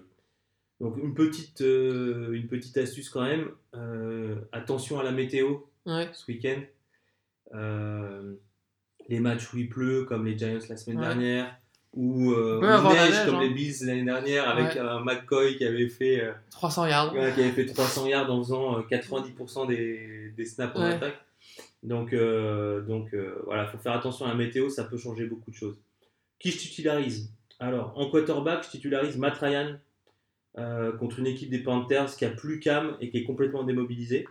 Speaker 2: Donc une petite, euh, une petite astuce quand même. euh, attention à la météo.
Speaker 1: prendre. Ouais.
Speaker 2: ce week-end. Euh, les matchs où il pleut, comme les Giants la semaine
Speaker 1: Ouais.
Speaker 2: dernière, ou euh, il neige,
Speaker 1: neige,
Speaker 2: comme
Speaker 1: hein.
Speaker 2: les Bills l'année dernière, avec
Speaker 1: Ouais.
Speaker 2: un McCoy qui avait fait, euh,
Speaker 1: 300 yards.
Speaker 2: ouais, qui avait fait 300 yards en faisant euh, 90% des, des snaps en
Speaker 1: Ouais.
Speaker 2: attaque. Donc, euh, donc euh, voilà, faut faire attention à la météo, ça peut changer beaucoup de choses. Qui je titularise? Alors, en quarterback, je titularise Matt Ryan euh, contre une équipe des Panthers qui a plus Cam et qui est complètement démobilisée.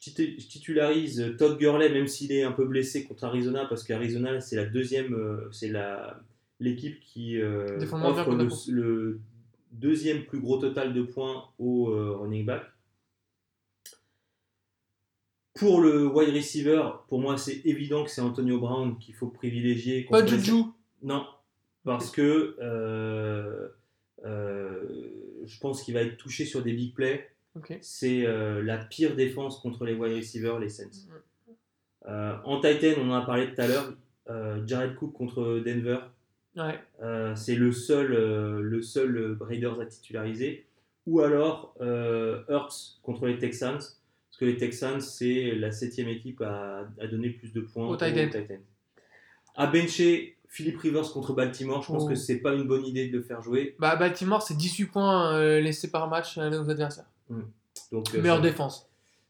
Speaker 2: Je titu- je titularise Todd Gurley, même s'il est un peu blessé contre Arizona, parce qu'Arizona, c'est la deuxième, euh, c'est la l'équipe qui euh, offre le, deuxième plus gros total de points au euh, running back. Pour le wide receiver, pour moi, c'est évident que c'est Antonio Brown qu'il faut privilégier.
Speaker 1: Pas
Speaker 2: les-
Speaker 1: Juju.
Speaker 2: Non, parce que euh, je pense qu'il va être touché sur des big plays C'est euh, la pire défense contre les wide receivers, les Saints. Euh, en Titan, on en a parlé tout à l'heure. euh, Jared Cook contre Denver,
Speaker 1: Ouais.
Speaker 2: c'est le seul, le seul Raiders à titulariser. Ou alors Hurts contre les Texans, parce que les Texans, c'est la septième équipe à, à donner plus de points
Speaker 1: Aux Titans.
Speaker 2: Titans. À bencher Philip Rivers contre Baltimore, je pense
Speaker 1: Oh.
Speaker 2: que c'est pas une bonne idée de le faire jouer.
Speaker 1: Bah, Baltimore, c'est 18 points laissés par match à nos adversaires.
Speaker 2: Donc, euh,
Speaker 1: Meilleure
Speaker 2: ça-
Speaker 1: défense.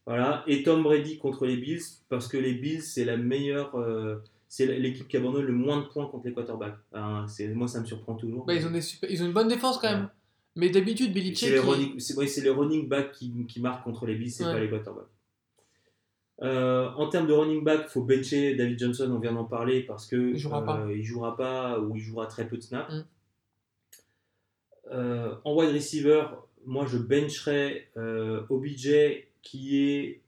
Speaker 2: Voilà, et Tom Brady contre les Bills, parce que les Bills, c'est la meilleure. euh, c'est l'équipe qui abandonne le moins de points contre les quarterbacks. Hein, moi, ça me surprend toujours.
Speaker 1: Bah, ils, ont des super- ils ont une bonne défense quand même. Mais d'habitude,
Speaker 2: c'est
Speaker 1: Belichick.
Speaker 2: les, running, c'est, ouais, c'est les running backs qui, qui marquent contre les Bills, c'est
Speaker 1: Ouais.
Speaker 2: pas les quarterbacks. Euh, en termes de running back, il faut bencher David Johnson, on vient d'en parler, parce que
Speaker 1: Il jouera
Speaker 2: euh,
Speaker 1: pas.
Speaker 2: il jouera pas ou il jouera très peu de snaps.
Speaker 1: Mm.
Speaker 2: Euh, en wide receiver, moi je bencherai euh, OBJ qui est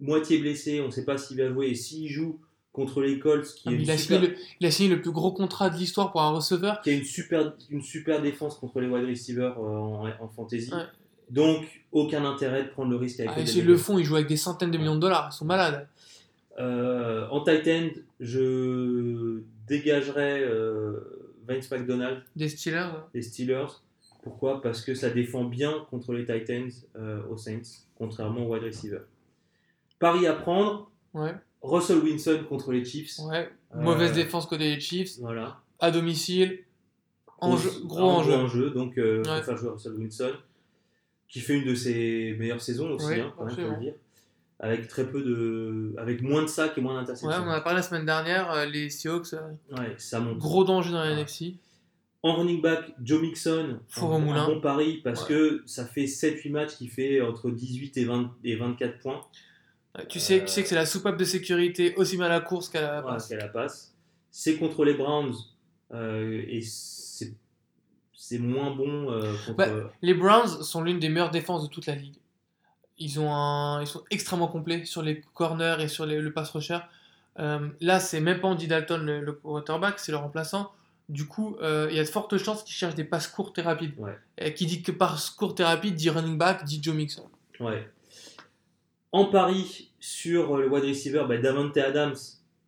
Speaker 2: moitié blessé, on ne sait pas s'il va jouer, et s'il joue contre les Colts, qui,
Speaker 1: Ah,
Speaker 2: est
Speaker 1: il, a
Speaker 2: super-
Speaker 1: signé le, il a signé le plus gros contrat de l'histoire pour un receveur.
Speaker 2: qui a une super, une super défense contre les wide receivers euh, en, en fantasy.
Speaker 1: Ouais.
Speaker 2: Donc, aucun intérêt de prendre le risque avec
Speaker 1: Ah,
Speaker 2: le
Speaker 1: S'ils le font, ils jouent avec des centaines de millions de dollars. Ils sont malades.
Speaker 2: Euh, en tight end, je dégagerai euh, Vince McDonald
Speaker 1: Des Steelers.
Speaker 2: des Steelers. Pourquoi? Parce que ça défend bien contre les Titans euh, aux Saints, contrairement aux wide receivers. Paris à prendre,
Speaker 1: Ouais.
Speaker 2: Russell Wilson contre les Chiefs.
Speaker 1: ouais.
Speaker 2: Euh,
Speaker 1: Mauvaise défense côté des Chiefs.
Speaker 2: Voilà.
Speaker 1: À domicile. Enjeu, gros
Speaker 2: Un
Speaker 1: enjeu.
Speaker 2: Donc, euh, faut
Speaker 1: Ouais.
Speaker 2: faire jouer Russell Wilson, qui fait une de ses meilleures saisons aussi, hein, quand même, faut le dire. Avec très peu de, avec moins de sacs et moins
Speaker 1: Ouais,
Speaker 2: d'interceptions.
Speaker 1: on en a parlé la semaine dernière. les Seahawks,
Speaker 2: Ouais, ça monte.
Speaker 1: gros danger dans la
Speaker 2: Ouais. En running back, Joe Mixon,
Speaker 1: Four
Speaker 2: un,
Speaker 1: au moulin.
Speaker 2: bon pari parce
Speaker 1: Ouais.
Speaker 2: que ça fait 7-8 matchs qui fait entre 18 et, 20 et 24 points.
Speaker 1: Euh, Tu sais,
Speaker 2: Euh,
Speaker 1: tu sais que c'est la soupape de sécurité aussi mal à la course qu'à la passe.
Speaker 2: c'est la passe. C'est contre les Browns euh, et c'est moins bon euh, contre.
Speaker 1: Bah, Les Browns sont l'une des meilleures défenses de toute la ligue. Ils, ont un, ils sont extrêmement complets sur les corners et sur les- le pass rusher. Là, c'est même pas Andy Dalton le, le quarterback, c'est le remplaçant. Du coup, euh, il y a de fortes chances qu'ils cherchent des passes courtes et rapides.
Speaker 2: Ouais.
Speaker 1: Et qui dit que passes courtes et rapides dit running back, dit Joe Mixon.
Speaker 2: Ouais. En pari sur euh, le wide receiver, bah, Davante Adams,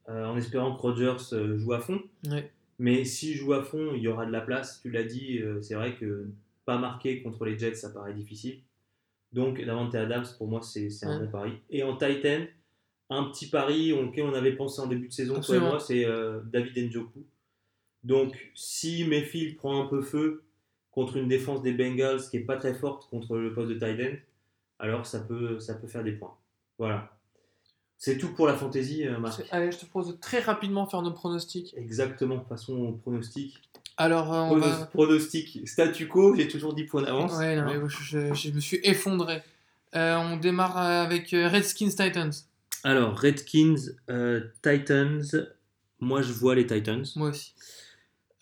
Speaker 2: euh, en espérant que Rodgers euh, joue à fond.
Speaker 1: Ouais.
Speaker 2: Mais s'il joue à fond, il y aura de la place. Tu l'as dit, c'est vrai que pas marquer contre les Jets, ça paraît difficile. Donc Davante Adams, pour moi, c'est un
Speaker 1: Ouais.
Speaker 2: bon pari. Et en Titan, un petit pari auquel on avait pensé en début de saison, toi et moi, c'est David Njoku. Donc si Mayfield prend un peu feu contre une défense des Bengals qui est pas très forte contre le poste de Titan, alors ça peut, ça peut faire des points. Voilà. C'est tout pour la fantaisie, euh, Marc.
Speaker 1: Allez, je te propose de très rapidement faire nos pronostics.
Speaker 2: Exactement, passons au pronostic.
Speaker 1: Alors, euh, on
Speaker 2: Pronos-
Speaker 1: va...
Speaker 2: Pronostic statu quo, j'ai toujours 10 points d'avance.
Speaker 1: Ouais, non, mais je, je me suis effondré. Euh, on démarre avec Redskins Titans.
Speaker 2: Alors, Redskins, euh, Titans. Moi, je vois les Titans.
Speaker 1: Moi aussi.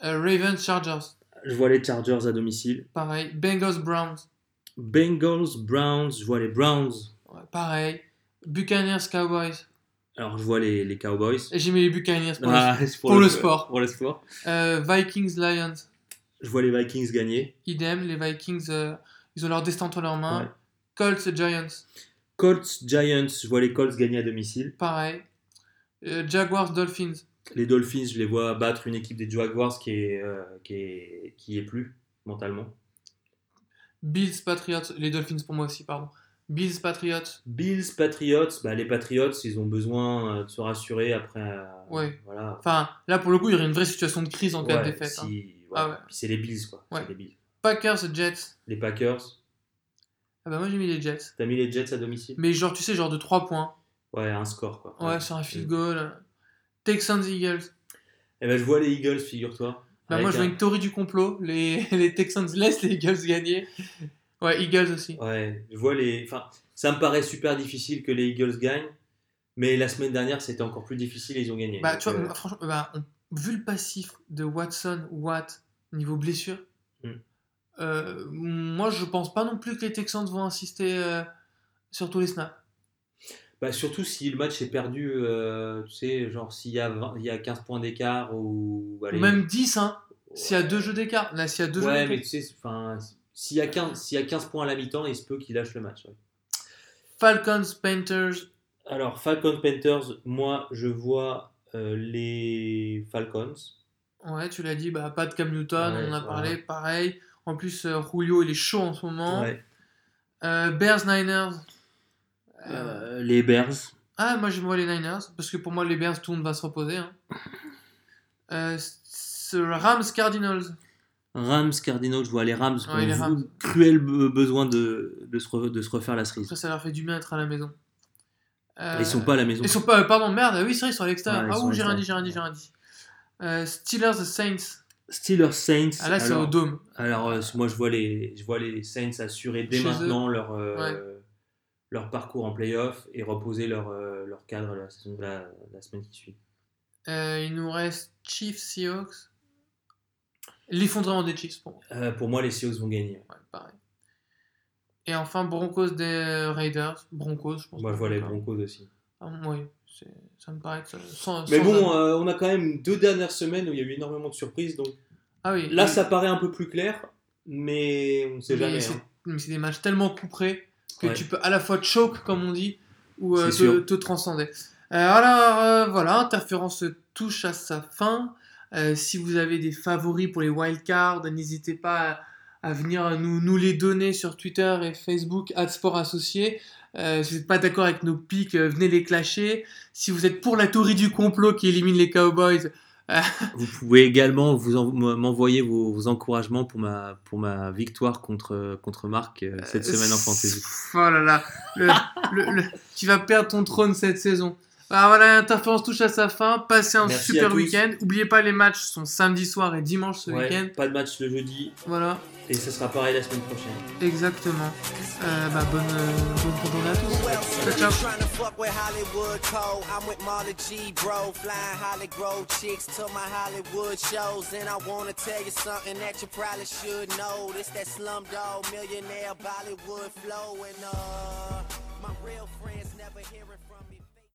Speaker 1: Euh, Ravens Chargers.
Speaker 2: Je vois les Chargers à domicile.
Speaker 1: Pareil. Bengals Browns.
Speaker 2: Bengals, Browns. Je vois les Browns.
Speaker 1: Ouais, pareil. Buccaneers Cowboys.
Speaker 2: Alors, je vois les, les Cowboys.
Speaker 1: J'ai mis les Buccaneers pour
Speaker 2: Ah,
Speaker 1: le sport.
Speaker 2: Pour le sport.
Speaker 1: Euh, Vikings Lions.
Speaker 2: Je vois les Vikings gagner.
Speaker 1: Idem. Les Vikings, euh, ils ont leur destin entre leurs mains.
Speaker 2: Ouais.
Speaker 1: Colts Giants.
Speaker 2: Colts, Giants. Je vois les Colts gagner à domicile.
Speaker 1: Pareil. Euh, Jaguars Dolphins.
Speaker 2: Les Dolphins, je les vois battre une équipe des Jaguars qui est, euh, qui est, qui est plus mentalement.
Speaker 1: Bills Patriots. Les Dolphins pour moi aussi, pardon. Bills Patriots.
Speaker 2: Bills, Patriots, bah, les Patriots, ils ont besoin euh, de se rassurer après. euh,
Speaker 1: Ouais.
Speaker 2: Voilà.
Speaker 1: Enfin, là pour le coup, il y aurait une vraie situation de crise en cas
Speaker 2: Ouais,
Speaker 1: de défaite. hein.
Speaker 2: si- ouais.
Speaker 1: Ah ouais.
Speaker 2: C'est les Bills, quoi. Les Bills.
Speaker 1: Packers Jets.
Speaker 2: Les Packers,
Speaker 1: Ah bah moi j'ai mis les Jets.
Speaker 2: t'as mis les Jets à domicile?
Speaker 1: Mais genre, tu sais, genre de 3 points.
Speaker 2: Ouais, un score, quoi.
Speaker 1: Ouais, sur un field goal. Texans Eagles.
Speaker 2: Eh ben, je vois les Eagles, figure-toi.
Speaker 1: Bah, moi, je vois
Speaker 2: un-
Speaker 1: une théorie du complot. Les, *laughs* les Texans laissent les Eagles gagner. Ouais, Eagles aussi.
Speaker 2: Ouais, je vois les. Enfin, ça me paraît super difficile que les Eagles gagnent, mais la semaine dernière, c'était encore plus difficile et ils ont gagné.
Speaker 1: Bah, tu vois,
Speaker 2: euh,
Speaker 1: franchement, bah, on- vu le passif de Watson, Watt, niveau blessure,
Speaker 2: Hmm.
Speaker 1: euh, moi, je pense pas non plus que les Texans vont insister euh, sur tous les snaps.
Speaker 2: Bah, surtout si le match est perdu, euh, tu sais, genre s'il y, a 20 il y a 15 points d'écart ou. Allez,
Speaker 1: même 10, hein, s'il y a deux jeux d'écart. Là, s'il y a deux
Speaker 2: Ouais, mais tu sais, enfin, S'il y, a 15 s'il y a 15 points à la mi-temps, il se peut qu'il lâche le match. ouais.
Speaker 1: Falcons, Panthers.
Speaker 2: Alors, Falcons Panthers, moi, je vois euh, les Falcons.
Speaker 1: Ouais, tu l'as dit, bah, pas de Cam Newton,
Speaker 2: Ouais,
Speaker 1: on en a parlé, pareil. En plus, euh, Julio, il est chaud en ce moment. Bears, Niners. Euh,
Speaker 2: Euh, les Bears.
Speaker 1: Ah, moi, je vois les Niners, parce que pour moi, les Bears, tout le monde va se reposer. hein. Euh, Rams, Cardinals.
Speaker 2: Rams, Cardinals, je vois les Rams
Speaker 1: Ouais, les Rams.
Speaker 2: cruel be- besoin de, de, se re- de se refaire la cerise.
Speaker 1: Ça leur fait du bien d'être à la maison. Euh,
Speaker 2: Ils sont pas à la maison.
Speaker 1: Ils sont pas, pardon, merde, oui, c'est vrai, ils sont à l'extérieur.
Speaker 2: Ouais,
Speaker 1: ah, ouh, j'ai rien dit, j'ai rien dit, j'ai rien dit. Euh, Steelers, Saints.
Speaker 2: Steelers, Saints.
Speaker 1: Ah, là, c'est au Dôme.
Speaker 2: alors, euh, moi, je vois, les, je vois les Saints assurer dès
Speaker 1: Chez eux.
Speaker 2: maintenant leur, euh,
Speaker 1: Ouais.
Speaker 2: Leur parcours en playoff et reposer leur, euh, leur cadre la, saison, la, la semaine qui suit.
Speaker 1: Euh, il nous reste Chiefs, Seahawks. L'effondrement des Chiefs, pour moi.
Speaker 2: Euh, pour moi, les Seahawks vont gagner.
Speaker 1: Ouais, pareil. Et enfin, Broncos des Raiders. Broncos, je pense.
Speaker 2: Moi, je vois les. Broncos aussi.
Speaker 1: Ah, oui, ça me paraît que ça- sans-
Speaker 2: Mais
Speaker 1: sans-
Speaker 2: bon, euh, on a quand même deux dernières semaines où il y a eu énormément de surprises. Donc
Speaker 1: ah oui,
Speaker 2: là,
Speaker 1: oui.
Speaker 2: ça paraît un peu plus clair, mais on ne sait
Speaker 1: Mais
Speaker 2: jamais.
Speaker 1: c'est-
Speaker 2: hein.
Speaker 1: mais c'est des matchs tellement couperés que
Speaker 2: Ouais.
Speaker 1: tu peux à la fois choke, comme on dit, ou euh, te, transcender. Euh, alors euh, voilà, Interférence touche à sa fin. Euh, si vous avez des favoris pour les wildcards, n'hésitez pas à, à venir nous, nous les donner sur Twitter et Facebook, Sport Associé. Euh, si vous n'êtes pas d'accord avec nos pics, euh, venez les clasher. Si vous êtes pour la théorie du complot qui élimine les Cowboys,
Speaker 2: Vous pouvez également vous en- m'envoyer vos, vos encouragements pour ma, pour ma victoire contre, contre Marc euh, cette semaine en fantasy.
Speaker 1: Oh là là, le- le- le- tu vas perdre ton trône cette saison. Alors voilà, l'interférence touche à sa fin. Passez un
Speaker 2: Merci
Speaker 1: super week-end. N'oubliez pas, les matchs sont samedi soir et dimanche ce
Speaker 2: Ouais,
Speaker 1: week-end.
Speaker 2: pas de match le jeudi
Speaker 1: Voilà,
Speaker 2: et ce sera pareil la semaine prochaine.
Speaker 1: Exactement. Euh, bah, bonne, euh, bonne randonnée à tous. Ciao, ciao.
Speaker 6: I'm with Marla G, bro. Flying Holly Grove chicks to my Hollywood shows. And I wanna tell you something that you probably should know. This that slumdog millionaire Bollywood flow. And uh, my real friends never hearing.